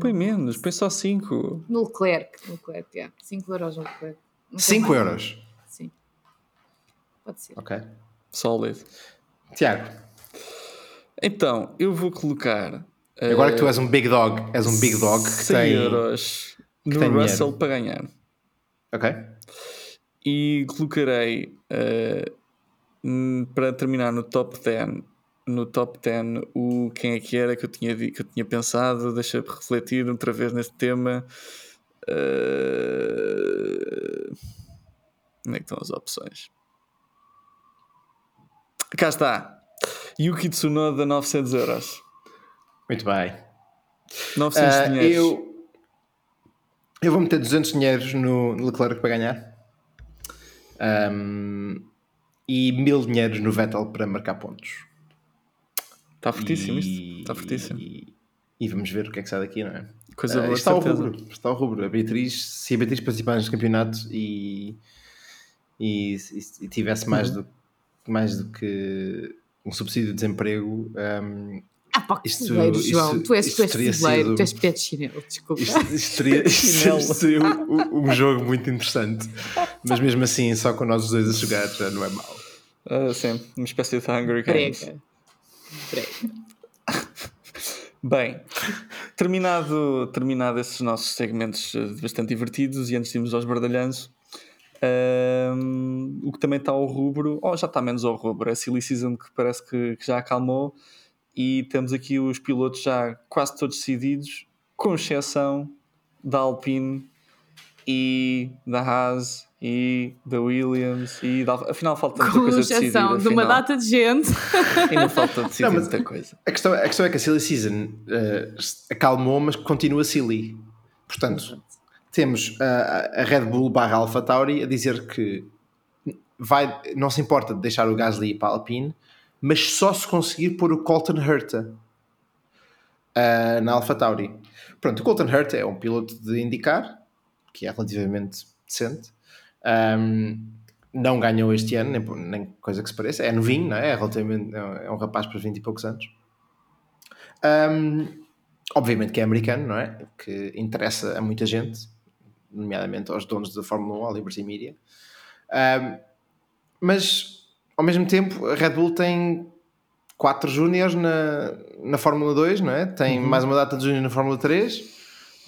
Põe menos, põe só 5. No Leclerc. No Leclerc, é. 5 euros no Leclerc. Não sei 5 mais. euros. Sim. Pode ser. Ok. Sólido. Tiago, Então, eu vou colocar. Agora eh, que tu és um big dog, és um big dog que 100 tem. euros no tem Russell dinheiro. para ganhar. Ok? E colocarei eh, hum, para terminar no top 10. No top 10, o quem é que era que eu tinha, que eu tinha pensado? Deixa-me refletir outra vez neste tema. Eh, Onde é que estão as opções? Cá está. Yuki Tsunoda, 900 euros. Muito bem. 900 Ah, dinheiros. eu, eu vou meter 200 dinheiros no no Leclerc para ganhar. Ahm, e 1000 dinheiros no Vettel para marcar pontos. Está fortíssimo E- isto. Está fortíssimo. E, e vamos ver o que é que sai daqui, não é? Coisa Ah, boa, está ao rubro. Está ao rubro. A Beatriz, se a Beatriz participar neste campeonato e, e, e- tivesse mais, Uhum. do, mais do que um subsídio de desemprego, ahm, Ah, pá, que Isto- fuleiro, isto- João. Tu és, tu és teria fuleiro, sido- tu és pé de chinelo, desculpa. isto, isto teria, isto Chinelo. seria um, um jogo muito interessante. Mas mesmo assim, só com nós os dois a jogar já não é mau. Ah, sim, uma espécie de Hungry Games. Prega. Prega. Bem, terminado, terminado esses nossos segmentos eh, bastante divertidos e antes de irmos aos bardalhanços, ahm, o que também está ao rubro, ou já está menos ao rubro, é a Silly Season que parece que, que já acalmou e temos aqui os pilotos já quase todos decididos, com exceção da Alpine e da Haas e da Williams e da, afinal falta muita Com coisa a decidir exceção de uma data de gente. ainda falta decidir Não, muita coisa A questão, a questão é que a Silly Season eh, acalmou, mas continua silly. Portanto, temos a, a Red Bull barra Alpha Tauri a dizer que vai, não se importa de deixar o Gasly para a Alpine, mas só se conseguir pôr o Colton Herta ah, na Alpha Tauri. Pronto, o Colton Herta é um piloto de indicar, que é relativamente decente. Ahm, não ganhou este ano, nem, nem coisa que se pareça. É novinho, não é? É, relativamente, é um- é um rapaz para 20 e poucos anos. Ahm, obviamente que é americano, não é? Que interessa a muita gente, nomeadamente aos donos da Fórmula 1, à Liberty Media. Ahm, mas, ao mesmo tempo, a Red Bull tem quatro júniores na, na Fórmula 2, não é? Tem mais uma data de júnior na Fórmula 3.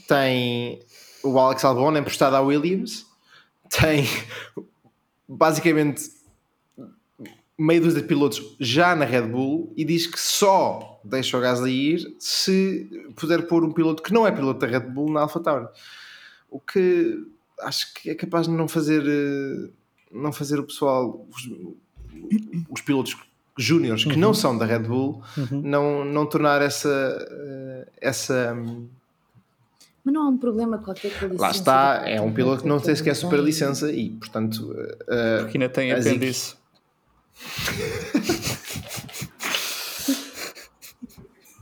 Tem o Alex Albon emprestado à Williams. Tem, basicamente, meio dúzia de pilotos já na Red Bull e diz que só deixa o Gasly ir se puder pôr um piloto que não é piloto da Red Bull na AlphaTauri. O que acho que é capaz de não fazer eh, não fazer o pessoal os, os pilotos júniores que não são da Red Bull não, não tornar essa eh, essa Mas não há um problema qualquer com a licença. lá está, é um piloto que não tem sequer super licença e portanto eh, porque ainda tem as apêndice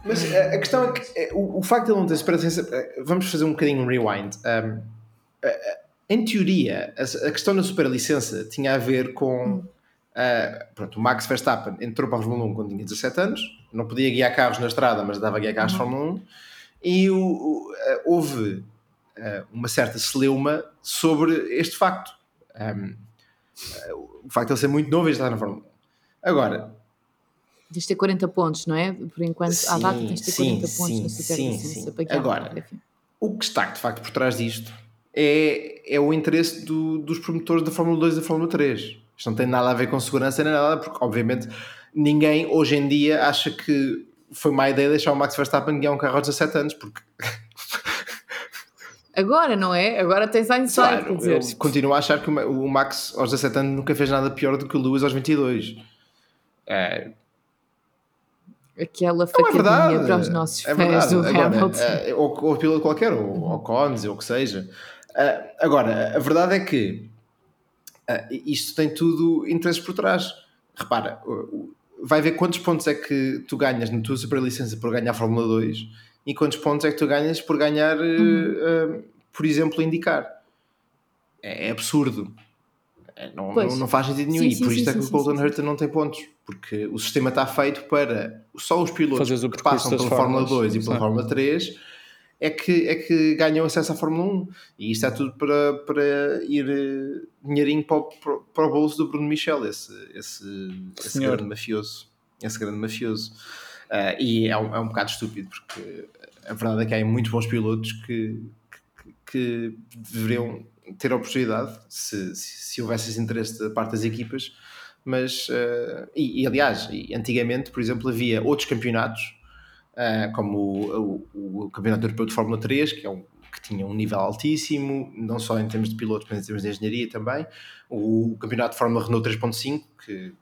Mas a, a questão é que é, o, o facto de ele não ter superlicença. eh, Vamos fazer um bocadinho um rewind. Um, eh, eh, em teoria, a, a questão da superlicença tinha a ver com. Eh, pronto, o Max Verstappen entrou para a Fórmula 1 quando tinha 17 anos, não podia guiar carros na estrada, mas dava a guiar carros de Fórmula 1, e o, o, eh, houve eh, uma certa celeuma sobre este facto. Um, o facto de ele ser muito novo e estar na Fórmula 1. Agora, Tens de ter 40 pontos, não é? Por enquanto, à data tens de ter Sim, 40 sim, pontos na sim, superlicença sim. para guiar. Agora, o que está de facto por trás disto é, é o interesse do- dos promotores da Fórmula 2 e da Fórmula 3. Isto não tem nada a ver com segurança nem nada, porque obviamente ninguém hoje em dia acha que foi má ideia deixar o Max Verstappen guiar um carro aos 17 anos, porque Agora, não é? Agora tens hindsight, claro, quer dizer. eu continuo a achar que o Ma- o Max aos 17 anos nunca fez nada pior do que o Lewis aos 22. É, Aquela é facadinha verdade. para os nossos é fãs do Agora, Hamilton. eh, ou, ou piloto qualquer, ou, ou Cons, ou o que seja. Eh, agora, a verdade é que isto tem tudo interesses por trás. Repara, vai ver quantos pontos é que tu ganhas na tua superlicença por ganhar a Fórmula 2 e quantos pontos é que tu ganhas por ganhar, eh, eh, por exemplo, indicar. É, é absurdo. É, Não, não, não faz sentido nenhum. Sim, e sim, por sim, isto é que o Colton Herta não tem pontos. Porque o sistema está feito para só os pilotos que passam pela Fórmula fórmulas, 2 e pela. Fórmula 3 é que, é que ganham acesso à Fórmula 1. E isto é tudo para, para ir eh, dinheirinho para o, para- o bolso do Bruno Michel, esse, esse, esse grande mafioso. Esse grande mafioso. Ah, e é um, é um bocado estúpido, porque a verdade é que há muito bons pilotos que, que, que deveriam ter a oportunidade, se, se, se houvesse esse interesse da parte das equipas. Mas, eh, e, e, aliás, e antigamente, por exemplo, havia outros campeonatos, eh, como o, o, o Campeonato Europeu de Fórmula 3, que, é um, que tinha um nível altíssimo, não só em termos de pilotos, mas em termos de engenharia também. O Campeonato de Fórmula Renault 3.5, que,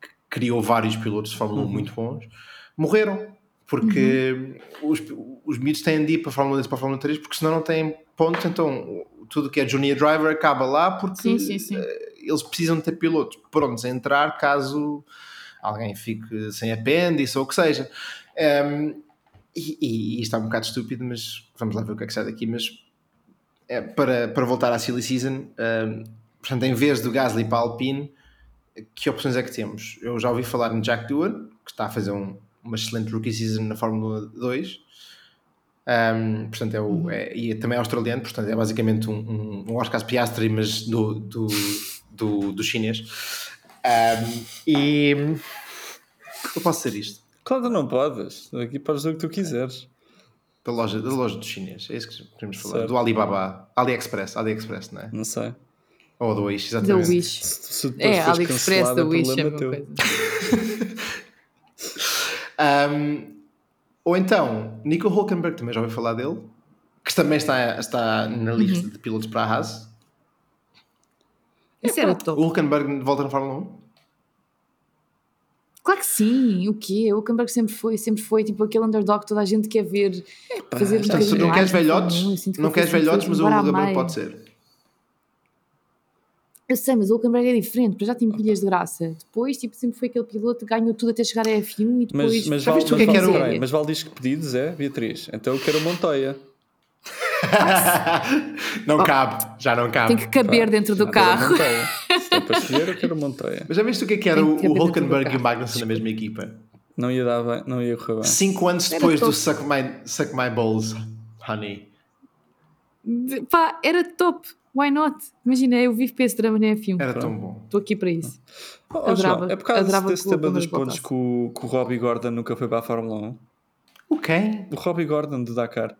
que criou vários pilotos de Fórmula 1 muito bons, morreram porque os, os miúdos têm de ir para a Fórmula 2 para a Fórmula 3 porque senão não têm pontos, então tudo que é Junior Driver acaba lá porque Sim, sim, sim. eh, eles precisam de ter pilotos prontos a entrar caso alguém fique sem apêndice ou o que seja. Ehm, e, e, e isto é um bocado estúpido, mas vamos lá ver o que é que sai daqui. Mas é, para, para voltar à Silly Season, ehm, portanto, em vez do Gasly para a Alpine, que opções é que temos? Eu já ouvi falar no Jack Doohan, que está a fazer um, uma excelente rookie season na Fórmula 2. Um, portanto, é, o, é, e é também australiano, portanto, é basicamente um, um, um Oscar Piastri, mas do, do, do, do chinês. Um, e eu posso ser isto Claro que não podes. Aqui podes dizer o que tu quiseres. da loja, da loja do chinês. É isso que queremos falar. Certo. Do Alibaba, AliExpress, AliExpress, não é? Não sei. Ou do Wish, Da exatamente. Wish. Se, se É, AliExpress da é Wish é a problema mesma teu. coisa. Um, ou então, Nico Hulkenberg, também já ouvi falar dele, que também está, está na lista de pilotos para a Haas. Isso era O top. Hulkenberg volta na Fórmula 1? Claro que sim, o quê? O Hulkenberg sempre foi, sempre foi tipo aquele underdog que toda a gente quer ver fazer um Portanto, se não queres velhotes, Fórmula 1. Eu sinto que não queres velhotes, mas o Hulkenberg pode ser. Eu sei, mas o Hulkenberg é diferente, porque já tem pilhas de graça. Depois, tipo, sempre foi aquele piloto que ganhou tudo até chegar a F1 e depois. Mas, mas, Já vale, viste o mas, que é que vale, era o- peraí, mas vale diz que pedidos é, Beatriz? Então eu quero o Montoya. não cabe, já não cabe. tem que caber Pá, dentro do carro. Se é para escolher, eu quero Montoya. Mas já viste o que é que era o, o Hulkenberg e o. Magnussen na mesma equipa? Não ia dar bem, não ia correr bem. Cinco anos depois do. Suck My, Suck My Balls, honey. De- Pá, era top. Why not? Imagina, eu vivo para esse drama na F1. Era tão bom. Estou aqui para isso. Oh, oh, Adorava- João, é por causa desse tema dos pontos que o, que o Robbie Gordon nunca foi para a Fórmula 1. O quem? O Robbie Gordon do Dakar.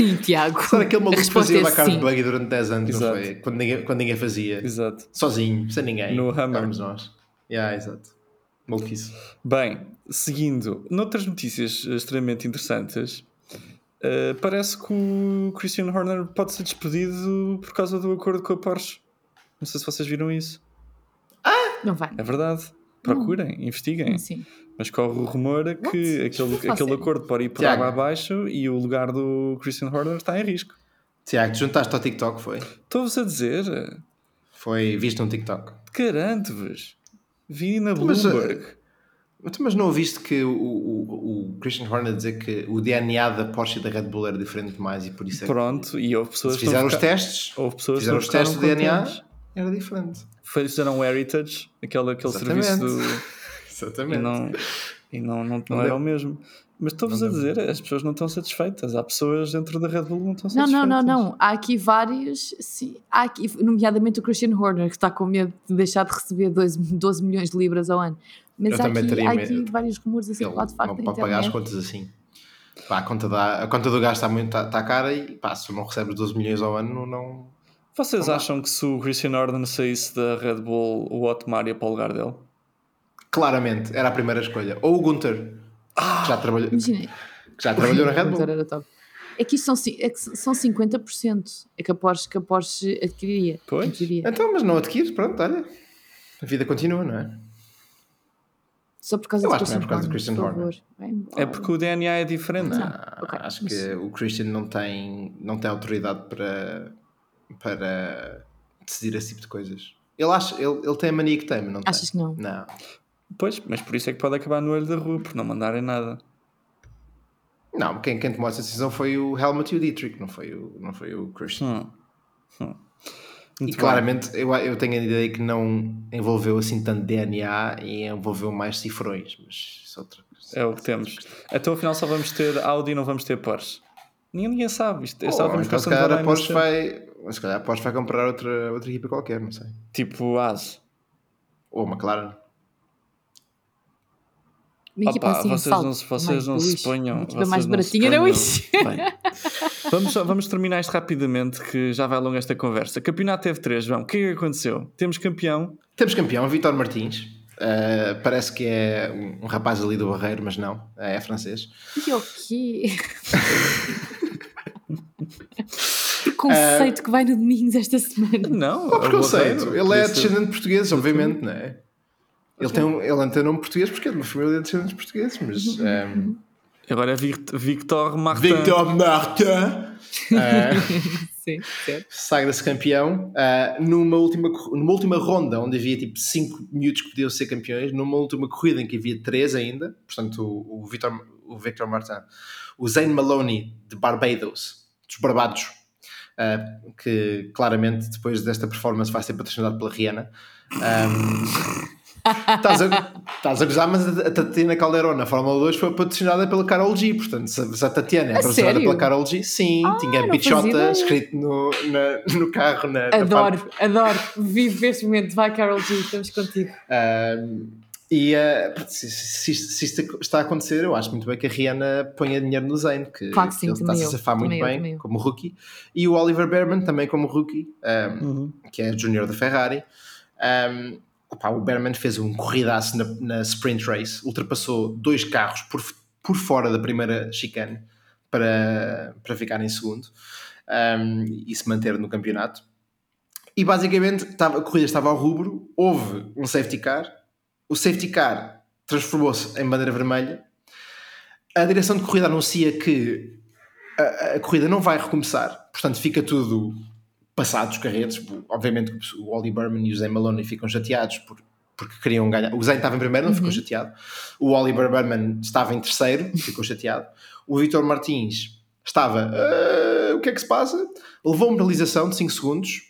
Sim, Tiago. Será aquele maluco que fazia é uma carro de buggy durante 10 anos, não Exato. foi? Quando ninguém, quando ninguém fazia. Exato. Sozinho, sem ninguém. No Hammer. Éramos nós. Yeah, exato. Maluquice. Bem, seguindo, noutras notícias eh, extremamente interessantes, eh, parece que o Christian Horner pode ser despedido por causa do acordo com a Porsche. Não sei se vocês viram isso. Não vai. É verdade. Procurem, investiguem. Sim. Mas corre o rumor que aquele, aquele acordo pode ir por água abaixo e o lugar do Christian Horner está em risco. Tiago, tu juntaste ao TikTok, foi? Estou-vos a dizer, Foi, viste um TikTok. garanto-vos, vi na Mas, eh, Bloomberg. Então, Mas não ouviste que o, o, o Christian Horner dizer que o DNA da Porsche e da Red Bull era diferente demais e por isso é que Pronto, e houve pessoas que fizeram os testes, Houve pessoas que fizeram os testes de DNA, contentes. Era diferente. Foi- Fizeram o Heritage, aquele, aquele Exatamente. serviço do. E Exatamente. não, e não, não, não, Não era deu. o mesmo. Mas estou-vos a Não deu. dizer, as pessoas não estão satisfeitas. Há pessoas dentro da Red Bull que não estão Não, satisfeitas. não, não, não. Há aqui vários, sim, há aqui, nomeadamente o Christian Horner, que está com medo de deixar de receber 12, 12 milhões de libras ao ano. Mas Eu há também aqui, teria há aqui vários rumores a Ele circular de facto não pode pagar as contas assim. Pá, a, conta da, a conta do gasto está, muito, está, está cara e pá, se não recebes 12 milhões ao ano, não. Vocês Não dá. acham que se o Christian Horner saísse da Red Bull, o Otmar ia para o lugar dele? Claramente, era a primeira escolha. Ou o Gunter, que já trabalhou, que Imagina, já trabalhou na Red Bull. Era top. É que isto são, é que são 50% é que a Porsche, que a Porsche adquiriria. Pois. adquiriria. Então, mas não adquires, pronto, olha. A vida continua, não é? Só por causa Eu do acho que não é Christian por causa do Christian por Horner. É porque o DNA é diferente. Não. Ah, ok, acho mas- que o Christian não tem, não tem autoridade para, para decidir esse tipo de coisas. Ele, acha, ele, ele tem a mania que tem, mas não Achas tem. que não? Não. Pois, mas por isso é que pode acabar no olho da rua, por não mandarem nada. Não, quem, quem tomou essa decisão foi o Helmut e o Dietrich, não foi o, não foi o Christian. Hum. Hum. E claramente eu, eu tenho a ideia que não envolveu assim tanto DNA e envolveu mais cifrões, mas isso é outra coisa. É o que temos. Então afinal só vamos ter Audi e não vamos ter Porsche. Ninguém, ninguém sabe. Isto, Oh, estávamos então se calhar a Porsche nesse- vai. Se calhar a Porsche vai comprar outra, outra equipa qualquer, não sei. Tipo AS. Ou a McLaren. Uma equipa Opa, assim, vocês não, se- vocês não se ponham. Uma mais baratinha, não é isso? Vamos, vamos terminar isto rapidamente, que já vai longa esta conversa. Campeonato teve três, João. O que é que aconteceu? Temos campeão. Temos campeão, Vitor Martins. Uh, parece que é um, um rapaz ali do Barreiro, mas não, é francês. E o quê? Preconceito que vai no Domingos esta semana. Não, Qual é o preconceito? Ele é descendente de português, obviamente, não é? Ele tem, um, ele não tem nome português porque é de uma família de descendentes portugueses, mas. um, Agora é Vict- Victor Martin. Victor Martin uh, Sim, certo. sagra-se campeão uh, numa, última, numa última ronda onde havia tipo 5 miúdos que podiam ser campeões, numa última corrida em que havia 3 ainda, portanto o, o, Victor, o Victor Martin, o Zane Maloney de Barbados, dos Barbados, uh, que claramente depois desta performance vai ser patrocinado pela Rihanna. Um, Estás a, estás a gozar, mas a a Tatiana Calderon na Fórmula 2 foi patrocinada pela Carol G. Portanto, se a Tatiana é A patrocinada sério? pela Carol G, sim, tinha não bichota escrito no, na- no carro. Na, na Adoro, adoro. Vivo este momento. Vai, Carol G, estamos contigo. Um, e uh, se, se isto, se isto está a acontecer, eu acho muito bem que a Rihanna ponha dinheiro no Zayn, que, Claro que sim, ele está-se a eu, safar muito eu, bem como rookie. E o Oliver Berman também como rookie, um, Uhum. que é junior da Ferrari. Um, opá, o Berman fez um corridaço na, na sprint race, ultrapassou dois carros por, por fora da primeira chicane para, para ficar em segundo um, e se manter no campeonato. E basicamente estava, a corrida estava ao rubro, houve um safety car, o safety car transformou-se em bandeira vermelha, a direção de corrida anuncia que a, a corrida não vai recomeçar, portanto fica tudo passado os carretes. Obviamente o Oli Berman e o Zé Maloney ficam chateados por, porque queriam ganhar. O Zé estava em primeiro, não ficou chateado. O Oliver Berman estava em terceiro, ficou chateado. O Vitor Martins estava. "Ah, o que é que se passa? Levou uma penalização de 5 segundos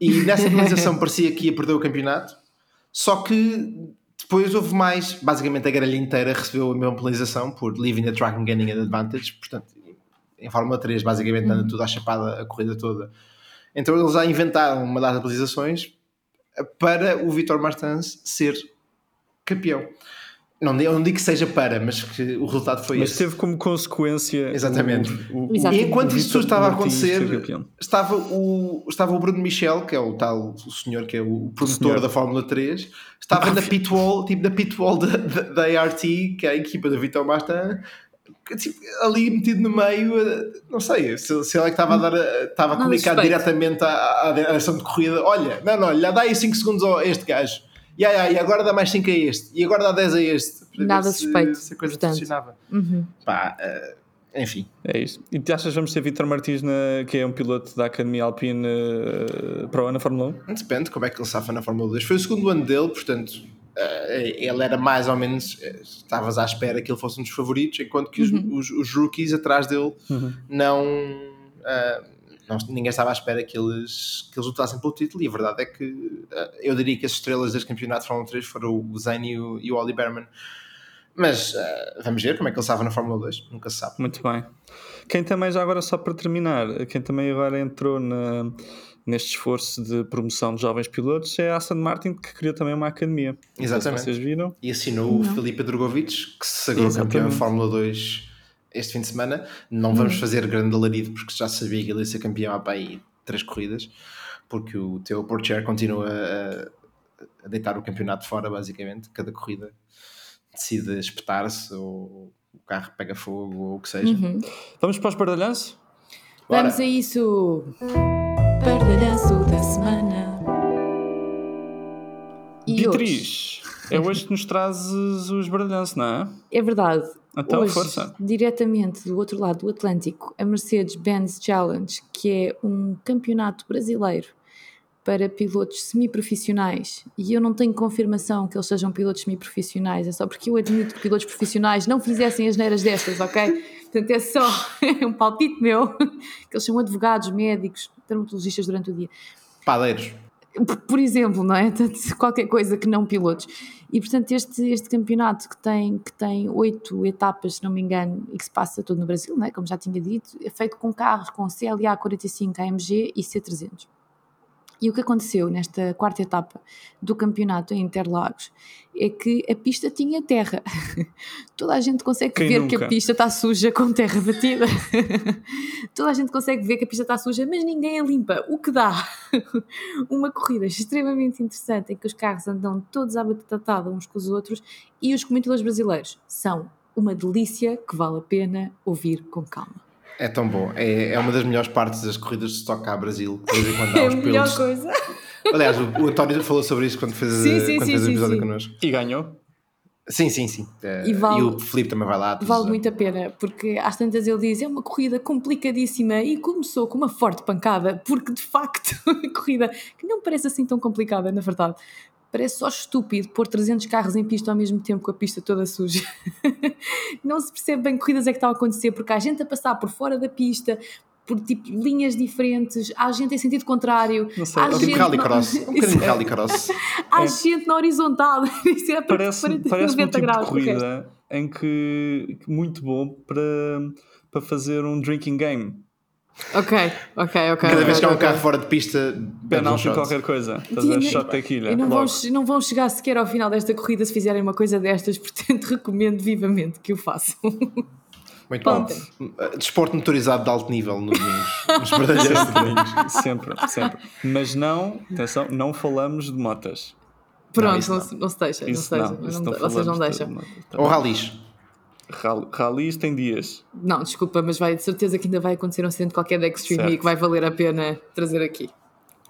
e nessa penalização parecia que ia perder o campeonato. Só que depois houve mais. Basicamente a grelha inteira recebeu a mesma penalização por leaving the track and gaining an advantage. Portanto, em Fórmula 3, basicamente anda tudo à chapada a corrida toda. Então eles já inventaram uma de penalizações para o Vitor Martins ser campeão. Não, digo- não digo que seja para, mas que o resultado foi Mas esse. teve como consequência. Exatamente. o- o- E enquanto isso estava a acontecer, estava o, estava o Bruno Michel, que é o tal o senhor que é o produtor da Fórmula 3, estava na pitwall, tipo na pitwall da, da, da ART, que é a equipa do Vitor Martin, que, tipo, ali metido no meio, eh, não sei se, se ele é que estava a dar, a- estava a comunicar diretamente à, à direção de corrida: olha, não, não, olha, dá aí 5 segundos a este gajo, e, ai, ai, e agora dá mais 5 a este, e agora dá 10 a este, Nada se- suspeito, se a coisa portanto. funcionava. Uhum. Pá, eh, enfim. É isso. E tu achas que vamos ter Vitor Martins, na, que é um piloto da Academia Alpine eh, para o ano na Fórmula 1? Depende como é que ele safa na Fórmula 2. Foi o segundo ano dele, portanto, eh, ele era mais ou menos. Estavas à espera que ele fosse um dos favoritos, enquanto que os, os- os rookies atrás dele não, eh, não- Ninguém estava à espera que eles, que eles lutassem pelo título, e a verdade é que eh, eu diria que as estrelas deste campeonato de Fórmula 3 foram o Zane e o, e o Oli Berman. Mas eh, vamos ver como é que ele estava na Fórmula 2, nunca se sabe. Muito bem. Quem também, já agora, só para terminar, quem também agora entrou na- neste esforço de promoção de jovens pilotos é a Aston Martin, que criou também uma academia. Não Exatamente. vocês viram? E assinou o Felipe Drogovic, que se sagrou campeão em Exatamente. Fórmula 2 este fim de semana. Não vamos fazer grande alarido, porque já sabia que ele ia ser campeão há para aí três corridas, porque o Teo Porcher continua a, a deitar o campeonato fora, basicamente. Cada corrida decide espetar-se, ou o carro pega fogo, ou o que seja. Uhum. Vamos para os bardalhanços? Bora. Vamos a isso. Pardalhaço da semana. E hoje, Beatriz, é hoje que nos trazes os bardalhanços, não é? é verdade, Então, hoje, força. diretamente do outro lado do Atlântico, a Mercedes-Benz Challenge, que é um campeonato brasileiro para pilotos semiprofissionais, e eu não tenho confirmação que eles sejam pilotos semiprofissionais, é só porque eu admito que pilotos profissionais não fizessem as neiras destas, ok? Portanto, é só um palpite meu, que eles são advogados, médicos, dermatologistas durante o dia Padeiros. Por- exemplo, não é? Qualquer coisa que não pilotos. E portanto, este, este campeonato que tem, que tem oito etapas, se não me engano, e que se passa todo no Brasil, não é? como já tinha dito, é feito com carros com CLA 45 AMG e C300. E o que aconteceu nesta quarta etapa do campeonato em Interlagos é que a pista tinha terra. Toda a gente consegue Quem ver que nunca? a pista está suja com terra batida. Toda a gente consegue ver que a pista está suja, mas ninguém a limpa. O que dá uma corrida extremamente interessante em que os carros andam todos à batatada uns com os outros e os comentadores brasileiros são uma delícia que vale a pena ouvir com calma. É tão bom. É, é uma das melhores partes das corridas de Stock Car Brasil. De vez em quando há É uns a melhor pilotos- coisa. Aliás, o, o António falou sobre isso quando fez, Sim, sim, quando sim, fez o sim, episódio sim. connosco. E ganhou. Sim, sim, sim. Eh, E vale- o Filipe também vai lá. Vale os muito a pena, porque às tantas ele diz é uma corrida complicadíssima e começou com uma forte pancada, porque de facto a corrida que não parece assim tão complicada, na verdade, parece só estúpido pôr 300 carros em pista ao mesmo tempo com a pista toda suja. não se percebe bem que corridas é que está a acontecer, porque há gente a passar por fora da pista, por tipo linhas diferentes, há gente em sentido contrário, Não sei, há é Tipo gente rallycross. na- Um bocadinho de rallycross. há gente na horizontal, isso é Parece, 40, parece um 90 tipo de graus. resto. corrida em que que muito bom para, para fazer um drinking game. Ok, ok, ok. Cada ok, vez que há um ok. carro fora de pista, um Penalti shot. qualquer coisa. Estás a? E- shot tequila. E não vão, não vão chegar sequer ao final desta corrida se fizerem uma coisa destas, portanto recomendo vivamente que o façam. Muito bom. Ontem. Desporto motorizado de alto nível no domingos. Nos verdadeiros domingos. Sempre, sempre. Mas não, atenção, não falamos de motas. Pronto, não, não. se, não se deixa, não Isso se deixa. não, não- não vocês não de deixam. motas. Tá Ou ralis. Rall- Ralis tem dias. Não, desculpa, mas vai de certeza que ainda vai acontecer um acidente qualquer da Extreme Certo. e que vai valer a pena trazer aqui.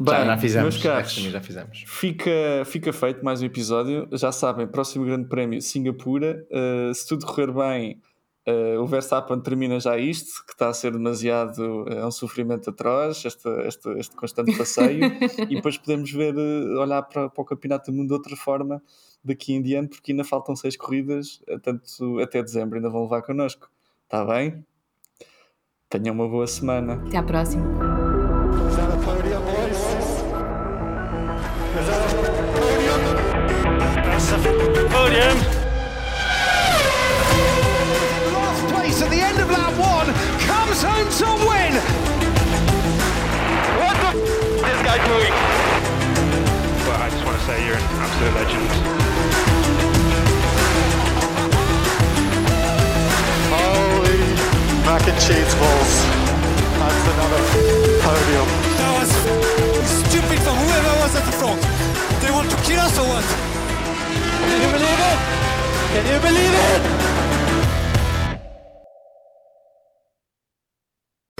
Já, Bem, já fizemos. meus caros, Esta já fizemos. Fica, fica feito mais um episódio. Já sabem, próximo grande prémio Singapura. Uh, se tudo correr bem, uh, o Verstappen termina já isto, que está a ser demasiado uh, é um sofrimento atroz, este, este, este constante passeio. e depois podemos ver, uh, olhar para, para o Campeonato do Mundo de outra forma daqui em diante, porque ainda faltam seis corridas, uh, tanto até dezembro ainda vão levar connosco. Está bem? Tenham uma boa semana. Até à próxima. Podium. Last place at the end of lap one comes home to win. What the f- this guy doing? But I just want to say you're an absolute legend. Holy mac and cheese balls. That's another podium. That was stupid from whoever was at the front. They want to kill us or what? Can you believe it? Can you believe it?